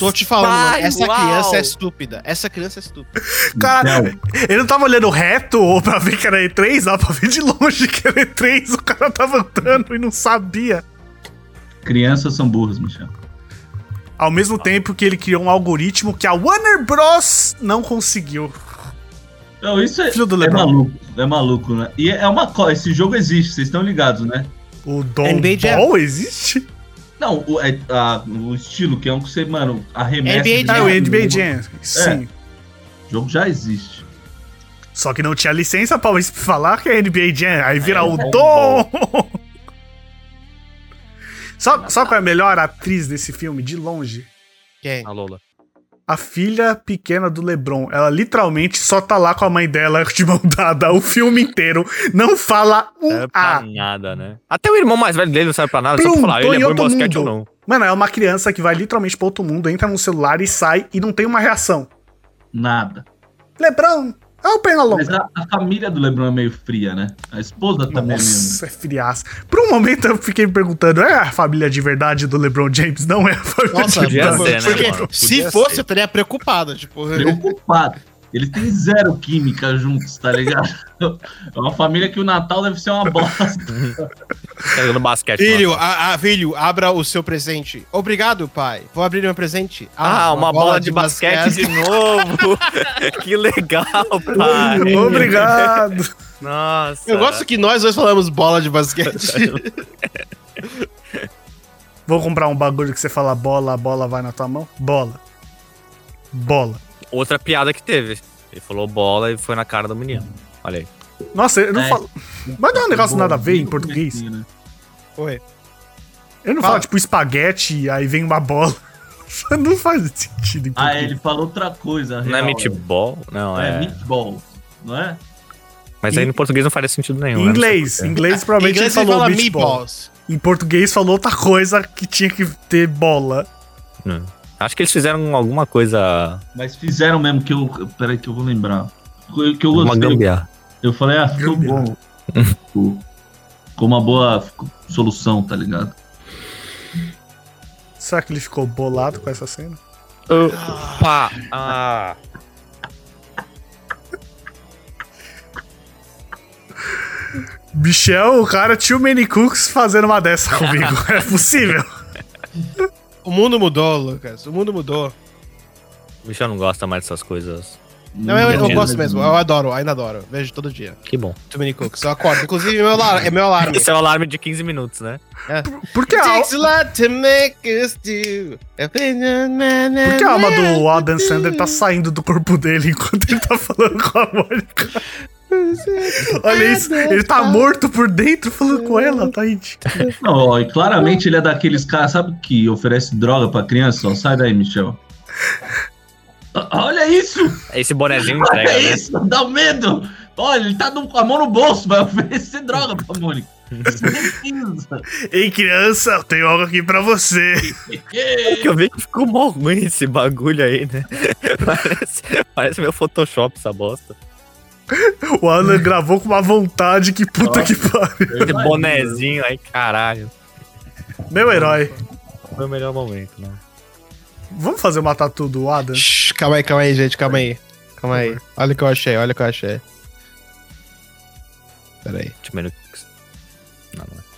Speaker 3: Tô te falando,
Speaker 4: Pai,
Speaker 3: essa
Speaker 4: uau.
Speaker 3: criança é estúpida. Essa criança é estúpida.
Speaker 1: Cara,
Speaker 2: Não.
Speaker 1: ele não tava olhando reto ou pra ver que era E3, dava pra ver de longe que era E3. O cara tava andando e não sabia.
Speaker 2: Crianças são burras, Michel.
Speaker 1: Ao mesmo tempo que ele criou um algoritmo que a Warner Bros. não conseguiu.
Speaker 2: Não, isso é,
Speaker 1: Filho do
Speaker 2: é maluco. É maluco, né? E é uma coisa. Esse jogo existe, vocês estão ligados, né?
Speaker 1: O
Speaker 3: Jam.
Speaker 1: Ball existe?
Speaker 2: Não, o, é- a- o estilo, que é um que você, mano, arremessa.
Speaker 3: NBA
Speaker 2: de
Speaker 1: Ah, o. NBA Jam. Sim.
Speaker 2: O jogo já existe.
Speaker 1: Só que não tinha licença pra falar que é NBA Jam. Aí vira
Speaker 2: É,
Speaker 1: o
Speaker 2: bom,
Speaker 1: Dom. Sabe, [laughs] sabe qual é a melhor atriz desse filme? De longe.
Speaker 3: Quem?
Speaker 4: A Lola.
Speaker 1: A filha pequena do LeBron. Ela literalmente só tá lá com a mãe dela [laughs] de mão dada o filme inteiro. Não fala um
Speaker 4: pra
Speaker 1: A.
Speaker 4: nada, né? Até o irmão mais velho dele não serve pra nada, só pra
Speaker 1: Plum,
Speaker 4: falar, ele é bom em basquete ou não.
Speaker 1: Mano, é uma criança que vai literalmente pra outro mundo, entra no celular e sai e não tem uma reação.
Speaker 2: Nada.
Speaker 1: LeBron, olha o perna
Speaker 2: Mas a, a família do Lebron é meio fria, né? A esposa também é meio.
Speaker 1: Nossa, é friaça. Por um momento eu fiquei me perguntando: é a família de verdade do LeBron James? Não é a família
Speaker 3: Nossa,
Speaker 1: de verdade.
Speaker 4: ser, né,
Speaker 3: porque
Speaker 4: mano?
Speaker 3: se
Speaker 4: Podia
Speaker 3: fosse,
Speaker 4: ser.
Speaker 3: eu estaria preocupado, tipo...
Speaker 2: preocupado. Eles têm zero química juntos, tá ligado? É uma família que o Natal deve ser uma bosta.
Speaker 4: Tá jogando basquete.
Speaker 3: Filho, a, a- filho, abra o seu presente. Obrigado, pai. Vou abrir meu presente.
Speaker 4: Ah, uma, bola, de, basquete, de novo. [laughs] que legal, [laughs] pai.
Speaker 1: Obrigado.
Speaker 4: Nossa.
Speaker 3: Eu gosto que nós dois falamos bola de basquete.
Speaker 1: Vou comprar um bagulho que você fala bola, a bola vai na tua mão? Bola. Bola.
Speaker 4: Outra piada que teve. Ele falou bola e foi na cara do menino. Olha aí.
Speaker 1: Nossa, eu não
Speaker 2: É.
Speaker 1: falo. Mas não é um negócio nada a ver em português.
Speaker 2: Né?
Speaker 3: Oi.
Speaker 1: Eu não
Speaker 3: Fala.
Speaker 1: falo tipo espaguete e aí vem uma bola. [laughs] Não faz sentido em
Speaker 2: Ah, ele falou outra coisa.
Speaker 4: Não é
Speaker 2: real.
Speaker 4: meatball? Não,
Speaker 2: É,
Speaker 4: é.
Speaker 2: meatball, não é?
Speaker 4: Mas aí no português não faria sentido nenhum.
Speaker 1: Em
Speaker 4: né? Não
Speaker 1: inglês, em inglês provavelmente
Speaker 3: inglês
Speaker 1: ele
Speaker 3: ele
Speaker 1: falou
Speaker 3: fala
Speaker 1: meatball.
Speaker 3: meatballs.
Speaker 1: Em português falou outra coisa que tinha que ter bola.
Speaker 4: Hum. Acho que eles fizeram alguma coisa.
Speaker 2: Mas fizeram mesmo que eu. Peraí que eu vou lembrar. Que eu
Speaker 4: Uma
Speaker 2: gostei.
Speaker 4: gambiarra.
Speaker 2: Eu falei, ah, ficou
Speaker 1: Gambiarra.
Speaker 2: bom. Ficou ficou uma boa solução, tá ligado?
Speaker 1: Será que ele ficou bolado com essa cena?
Speaker 4: Pá! Ah.
Speaker 1: Michel, o cara tio Many Cooks fazendo uma dessa comigo. [laughs] É possível.
Speaker 3: O mundo mudou, Lucas. O mundo mudou.
Speaker 4: O Michel não gosta mais dessas coisas.
Speaker 3: Não, eu, eu gosto mesmo. Eu adoro, ainda adoro. Vejo todo dia.
Speaker 4: Que bom.
Speaker 3: Too many cooks. Eu acordo. Inclusive, meu alarme, é meu alarme.
Speaker 4: Esse é o alarme de 15 minutos, né?
Speaker 1: Por que a,
Speaker 3: Takes a lot to make us do.
Speaker 1: por que a alma do Adam Sandler tá saindo do corpo dele enquanto ele tá falando com a Mônica? [laughs] Olha isso, ele tá morto por dentro falando com ela, tá.
Speaker 2: Não, ó, e claramente ele é daqueles caras, sabe, que oferece droga pra criança? Ó, sai daí, Michel. Olha isso!
Speaker 4: Esse bonezinho
Speaker 2: Olha
Speaker 4: entrega, né?
Speaker 2: isso! Dá medo! Olha, ele tá com a mão no bolso, vai [laughs] oferecer droga pra Mônica.
Speaker 1: Ei, criança, eu tenho algo aqui pra você.
Speaker 4: Que eu vi que ficou mó ruim esse bagulho aí, né? [laughs] Parece, parece meu Photoshop essa bosta.
Speaker 1: O Alan gravou com uma vontade que puta que pariu.
Speaker 4: Esse bonezinho aí, caralho.
Speaker 1: Meu herói.
Speaker 4: Foi o melhor momento, né?
Speaker 1: Vamos fazer uma tatu do Adam?
Speaker 3: Shhh, calma aí, calma aí, gente. Calma aí. Calma aí. Olha o que eu achei, olha o que eu achei. Pera aí.
Speaker 4: Menos- Não, não.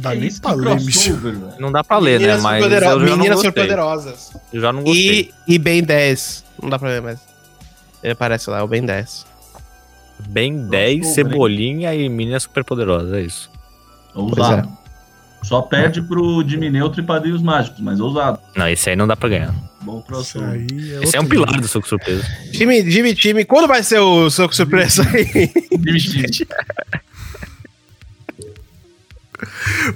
Speaker 1: Dá
Speaker 2: Que
Speaker 1: nem pra ler, bicho.
Speaker 4: Não dá pra ler, né?
Speaker 3: Meninas
Speaker 4: Mas
Speaker 3: superpodero-
Speaker 4: eu já não
Speaker 3: Meninas
Speaker 4: gostei.
Speaker 3: superpoderosas.
Speaker 4: Eu já não gostei.
Speaker 3: E, e Ben 10. Não dá pra ver, mas. Ele aparece lá, o Ben 10.
Speaker 4: Bem 10,
Speaker 2: Crossover, hein?
Speaker 4: Cebolinha e Menina Superpoderosa, é isso.
Speaker 2: Ousado. Só perde pro Jimmy Neutro e Padrinhos Mágicos, mas ousado.
Speaker 4: Não, esse aí não dá pra ganhar.
Speaker 2: Bom
Speaker 1: aí é
Speaker 4: Esse é um pilar do soco surpresa.
Speaker 3: Time, time, time. Quando vai ser o soco surpresa aí?
Speaker 2: Jimmy Steve.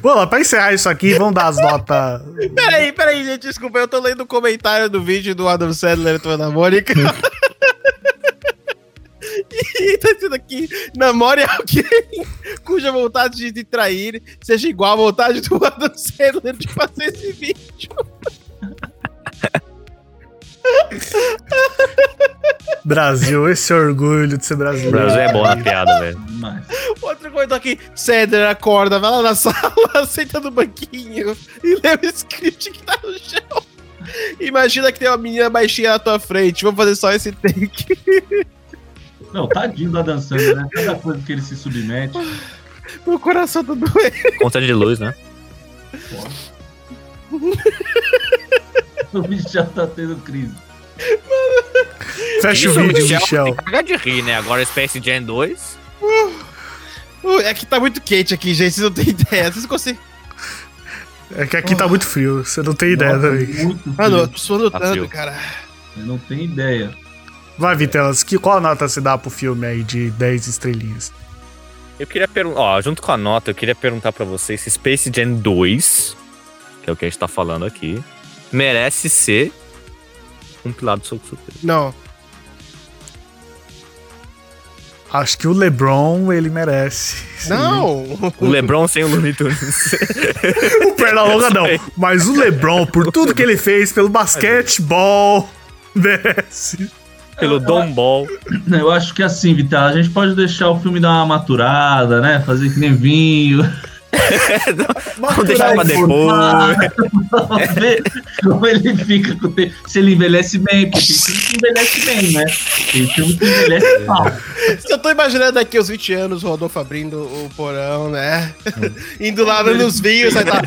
Speaker 1: Bom, lá, pra encerrar isso aqui, vamos dar as notas. [laughs]
Speaker 3: Peraí, peraí, gente, desculpa, eu tô lendo o comentário do vídeo do Adam Sandler e da Mônica. [laughs] e tá dizendo aqui, namore alguém [laughs] cuja vontade de te trair seja igual à vontade do Adam Sandler de fazer esse vídeo.
Speaker 1: Brasil, esse orgulho de ser brasileiro.
Speaker 4: Brasil é bom na piada, velho. [laughs]
Speaker 3: Outro comentou aqui, Sandler acorda, vai lá na [laughs] sala, senta no banquinho e lê o script que tá no chão. Imagina que tem uma menina baixinha na tua frente, vamos fazer só esse take.
Speaker 2: Não, tadinho da dançando, né? Cada coisa que ele se submete.
Speaker 3: Meu coração tá doendo.
Speaker 4: Conta de luz, né?
Speaker 2: O bicho já tá tendo crise.
Speaker 1: Fecha o
Speaker 4: Isso,
Speaker 1: vídeo,
Speaker 4: Michel.
Speaker 1: Michel.
Speaker 4: Tem de rir, né? Agora Space Jam 2.
Speaker 3: Uh, É que tá muito quente aqui, gente, vocês não têm ideia. Vocês conseguem.
Speaker 1: É que aqui tá muito frio, você não tem ideia
Speaker 2: Nossa,
Speaker 1: também.
Speaker 2: muito
Speaker 3: Mano, eu
Speaker 2: frio.
Speaker 3: tô suando
Speaker 4: Tá
Speaker 3: tanto,
Speaker 4: frio.
Speaker 3: cara.
Speaker 2: Eu não tenho ideia.
Speaker 1: Vai, Vitelas, que, qual a nota você dá pro filme aí de 10 estrelinhas?
Speaker 4: Eu queria perguntar, ó, junto com a nota, eu queria perguntar pra vocês se Space Jam 2, que é o que a gente tá falando aqui, merece ser um pilar do soco surpresa.
Speaker 3: Não.
Speaker 1: Acho que o LeBron, ele merece.
Speaker 3: Não! [laughs]
Speaker 4: O LeBron sem o Looney Tunes. [laughs]
Speaker 1: O Pernalonga não. Mas o LeBron, por tudo que ele fez pelo basquetebol, [laughs] merece.
Speaker 4: Pelo Dom Ball.
Speaker 2: Eu acho que assim, Vital, a gente pode deixar o filme dar uma maturada, né? Fazer que nem vinho. [laughs]
Speaker 4: Vamos deixar pra depois.
Speaker 2: ver como ele fica com o tempo. Se ele envelhece bem, porque tem filme que envelhece bem, né? Tem filme que envelhece mal.
Speaker 3: Se eu tô imaginando daqui aos 20 anos o Rodolfo abrindo o porão, né? [laughs] Indo lá nos vinhos, aí tá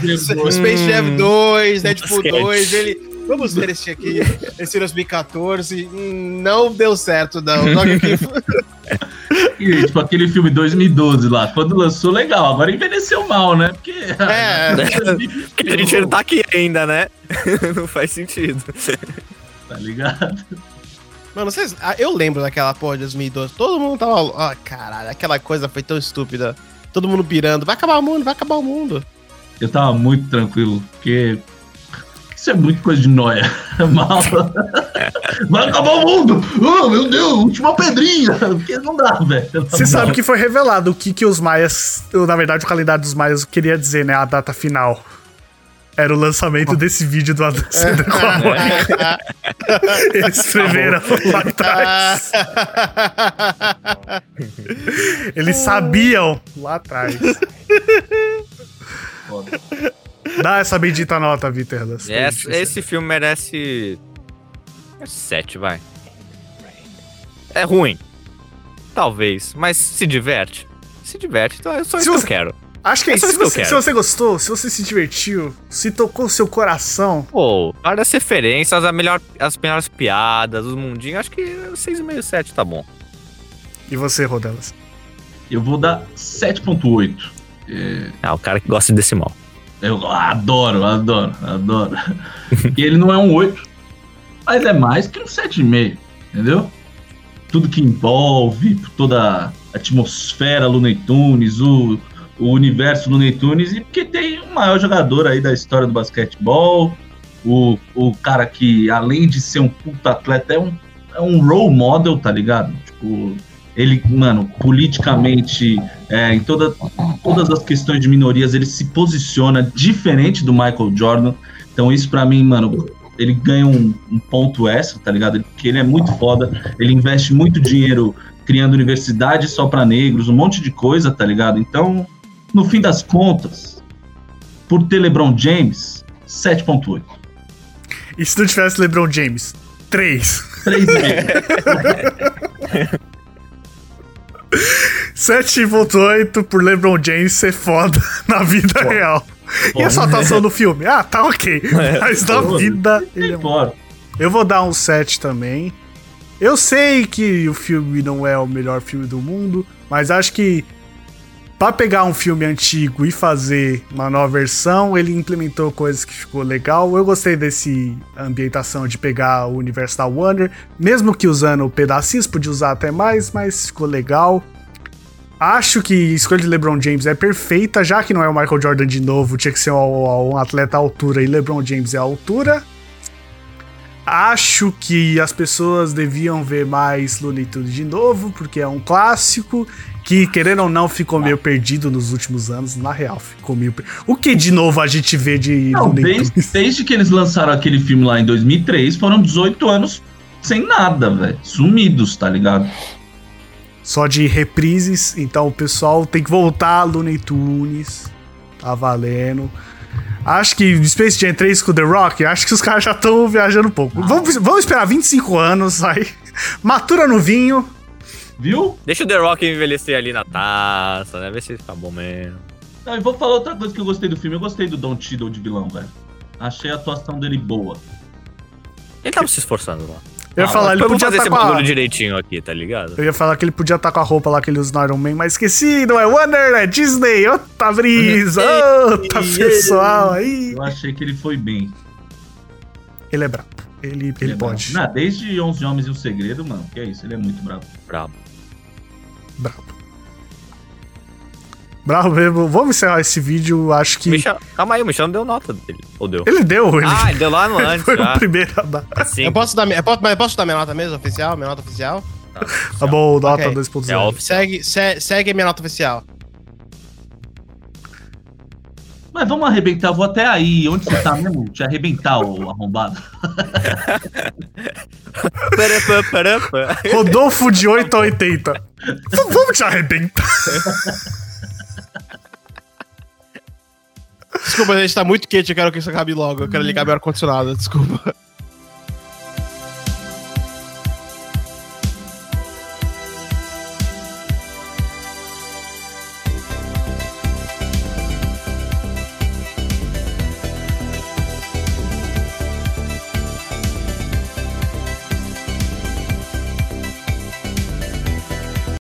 Speaker 3: Space Jam 2, Deadpool
Speaker 4: Basquete.
Speaker 3: 2, ele. Vamos ver esse aqui, esse 2014. Hum, Não deu certo, não. Joga aqui. [laughs]
Speaker 2: E, tipo, aquele filme 2012 lá, quando lançou, legal. Agora envelheceu mal, né? Porque.
Speaker 3: É. [laughs]
Speaker 4: Porque a gente não tá aqui ainda, né? [laughs] não faz sentido.
Speaker 2: Tá ligado?
Speaker 3: Mano, vocês. ah, Eu lembro daquela porra de 2012. Todo mundo tava. Ah, caralho, aquela coisa foi tão estúpida. Todo mundo pirando. Vai acabar o mundo, vai acabar o mundo.
Speaker 2: Eu tava muito tranquilo, porque. Isso é muito coisa de noia. [laughs] Mal. Vai acabar o mundo! Oh, meu Deus, última pedrinha! Porque não dá, velho.
Speaker 1: Você sabe que foi revelado o que, que os maias, ou, na verdade o calendário dos maias queria dizer, né? A data final. Era o lançamento desse vídeo do Adam Sandler com a Mônica. [laughs] Eles escreveram lá atrás. Eles sabiam lá atrás.
Speaker 2: Foda.
Speaker 1: Dá essa bendita nota, Viterlas.
Speaker 4: Esse, esse filme merece. 7, vai. É ruim. Talvez, mas se diverte. Se diverte, então é só
Speaker 1: Se
Speaker 4: isso que
Speaker 1: você-
Speaker 4: eu quero.
Speaker 1: Acho que é
Speaker 4: É
Speaker 1: isso. Se
Speaker 4: que eu
Speaker 1: você, se
Speaker 4: quero.
Speaker 1: você gostou, se você se divertiu, se tocou o seu coração,
Speaker 4: Pô, várias referências, a melhor, as melhores piadas, os mundinhos, acho que 6,5, 7 tá bom.
Speaker 1: e você, Rodelas?
Speaker 2: Eu vou dar 7.8. É,
Speaker 4: Ah, o cara que gosta de decimal.
Speaker 2: Eu adoro, adoro, adoro. e ele não é um 8, mas é mais que um 7,5, entendeu? Tudo que envolve, toda a atmosfera Looney Tunes, o, o universo Looney Tunes, e porque tem o maior jogador aí da história do basquetebol, o, o cara que, além de ser um puta atleta, é um, é um role model, tá ligado? Tipo, ele, mano, politicamente, é, em toda, todas as questões de minorias, ele se posiciona diferente do Michael Jordan. Então, isso pra mim, mano, ele ganha um, um ponto extra, tá ligado? Porque ele é muito foda, ele investe muito dinheiro criando universidade só pra negros, um monte de coisa, tá ligado? Então, no fim das contas, por ter LeBron James, 7.8.
Speaker 1: E se não tivesse LeBron James? 3.
Speaker 2: 3,5. [laughs]
Speaker 1: 7.8 por LeBron James ser foda [laughs] na vida real. E a sua atuação no filme? Ah, tá ok. [laughs] Mas na
Speaker 2: Pô,
Speaker 1: vida. Ele
Speaker 2: Não
Speaker 1: é...
Speaker 2: importa.
Speaker 1: Eu vou dar um 7 também. Eu sei que o filme não é o melhor filme do mundo, mas acho que Pra pegar um filme antigo e fazer uma nova versão, ele implementou coisas que ficou legal. Eu gostei desse ambientação de pegar o universo da Warner, mesmo que usando pedacinhos, podia usar até mais, mas ficou legal. Acho que a escolha de LeBron James é perfeita, já que não é o Michael Jordan de novo, tinha que ser um, um atleta à altura e LeBron James é à altura. Acho que as pessoas deviam ver mais Looney Tunes de novo, porque é um clássico que, querendo ou não, ficou meio perdido nos últimos anos. Na real, ficou meio perdido. O que de novo a gente vê de
Speaker 2: Não,
Speaker 1: Looney
Speaker 2: desde,
Speaker 1: Tunes? [laughs]
Speaker 2: desde que eles lançaram aquele filme lá em 2003, foram 18 anos sem nada, velho. Sumidos, tá ligado?
Speaker 1: Só de reprises, então o pessoal tem que voltar a Looney Tunes. Tá valendo. Acho que Space Jam 3 com The Rock, acho que os caras já estão viajando um pouco. Vamos, vamos esperar 25 anos aí. Matura no vinho.
Speaker 2: Viu?
Speaker 4: Deixa o The Rock envelhecer ali na taça, né? Ver se tá bom mesmo.
Speaker 2: Não, e vou falar outra coisa que eu gostei do filme. Eu gostei do Don Cheadle de vilão, velho. Achei a atuação dele boa.
Speaker 4: Ele tava se esforçando lá.
Speaker 1: Eu ia
Speaker 2: Ah,
Speaker 1: falar, ele podia
Speaker 4: fazer
Speaker 1: estar
Speaker 4: esse
Speaker 1: com a...
Speaker 4: direitinho aqui, tá ligado?
Speaker 1: Eu ia falar que ele podia estar com a roupa lá que ele usa no Iron Man, mas esqueci, não é Warner, é Disney, outra brisa, outra pessoal aí.
Speaker 2: Eu achei que ele foi bem.
Speaker 1: Ele é brabo, ele, ele
Speaker 2: é
Speaker 1: pode,
Speaker 2: bravo. Não, desde 11 Homens e um Segredo, mano. Que é isso, ele é muito bravo.
Speaker 4: Brabo.
Speaker 1: brabo. Bravo mesmo, vamos encerrar esse vídeo, acho que...
Speaker 4: Michel, calma aí, o Michel não deu nota dele. Ou deu?
Speaker 1: Ele deu, ele
Speaker 4: Ah, ele deu lá no [laughs] antes.
Speaker 1: foi o
Speaker 4: já.
Speaker 1: primeiro a dar.
Speaker 4: Sim.
Speaker 3: Eu posso dar, eu posso, mas eu posso dar minha nota mesmo, oficial? Minha nota oficial?
Speaker 1: Tá bom, nota
Speaker 3: Ok.
Speaker 1: 2.0.
Speaker 4: É.
Speaker 3: Segue, se- segue a minha nota oficial.
Speaker 2: Mas vamos arrebentar, vou até aí. Onde você tá mesmo? Te arrebentar, ô arrombado. [laughs]
Speaker 1: Rodolfo de 8 a 80. V- Vamos te arrebentar. [laughs]
Speaker 3: Desculpa, gente, tá muito quente, eu quero que isso acabe logo. Eu quero ligar meu ar-condicionado, desculpa.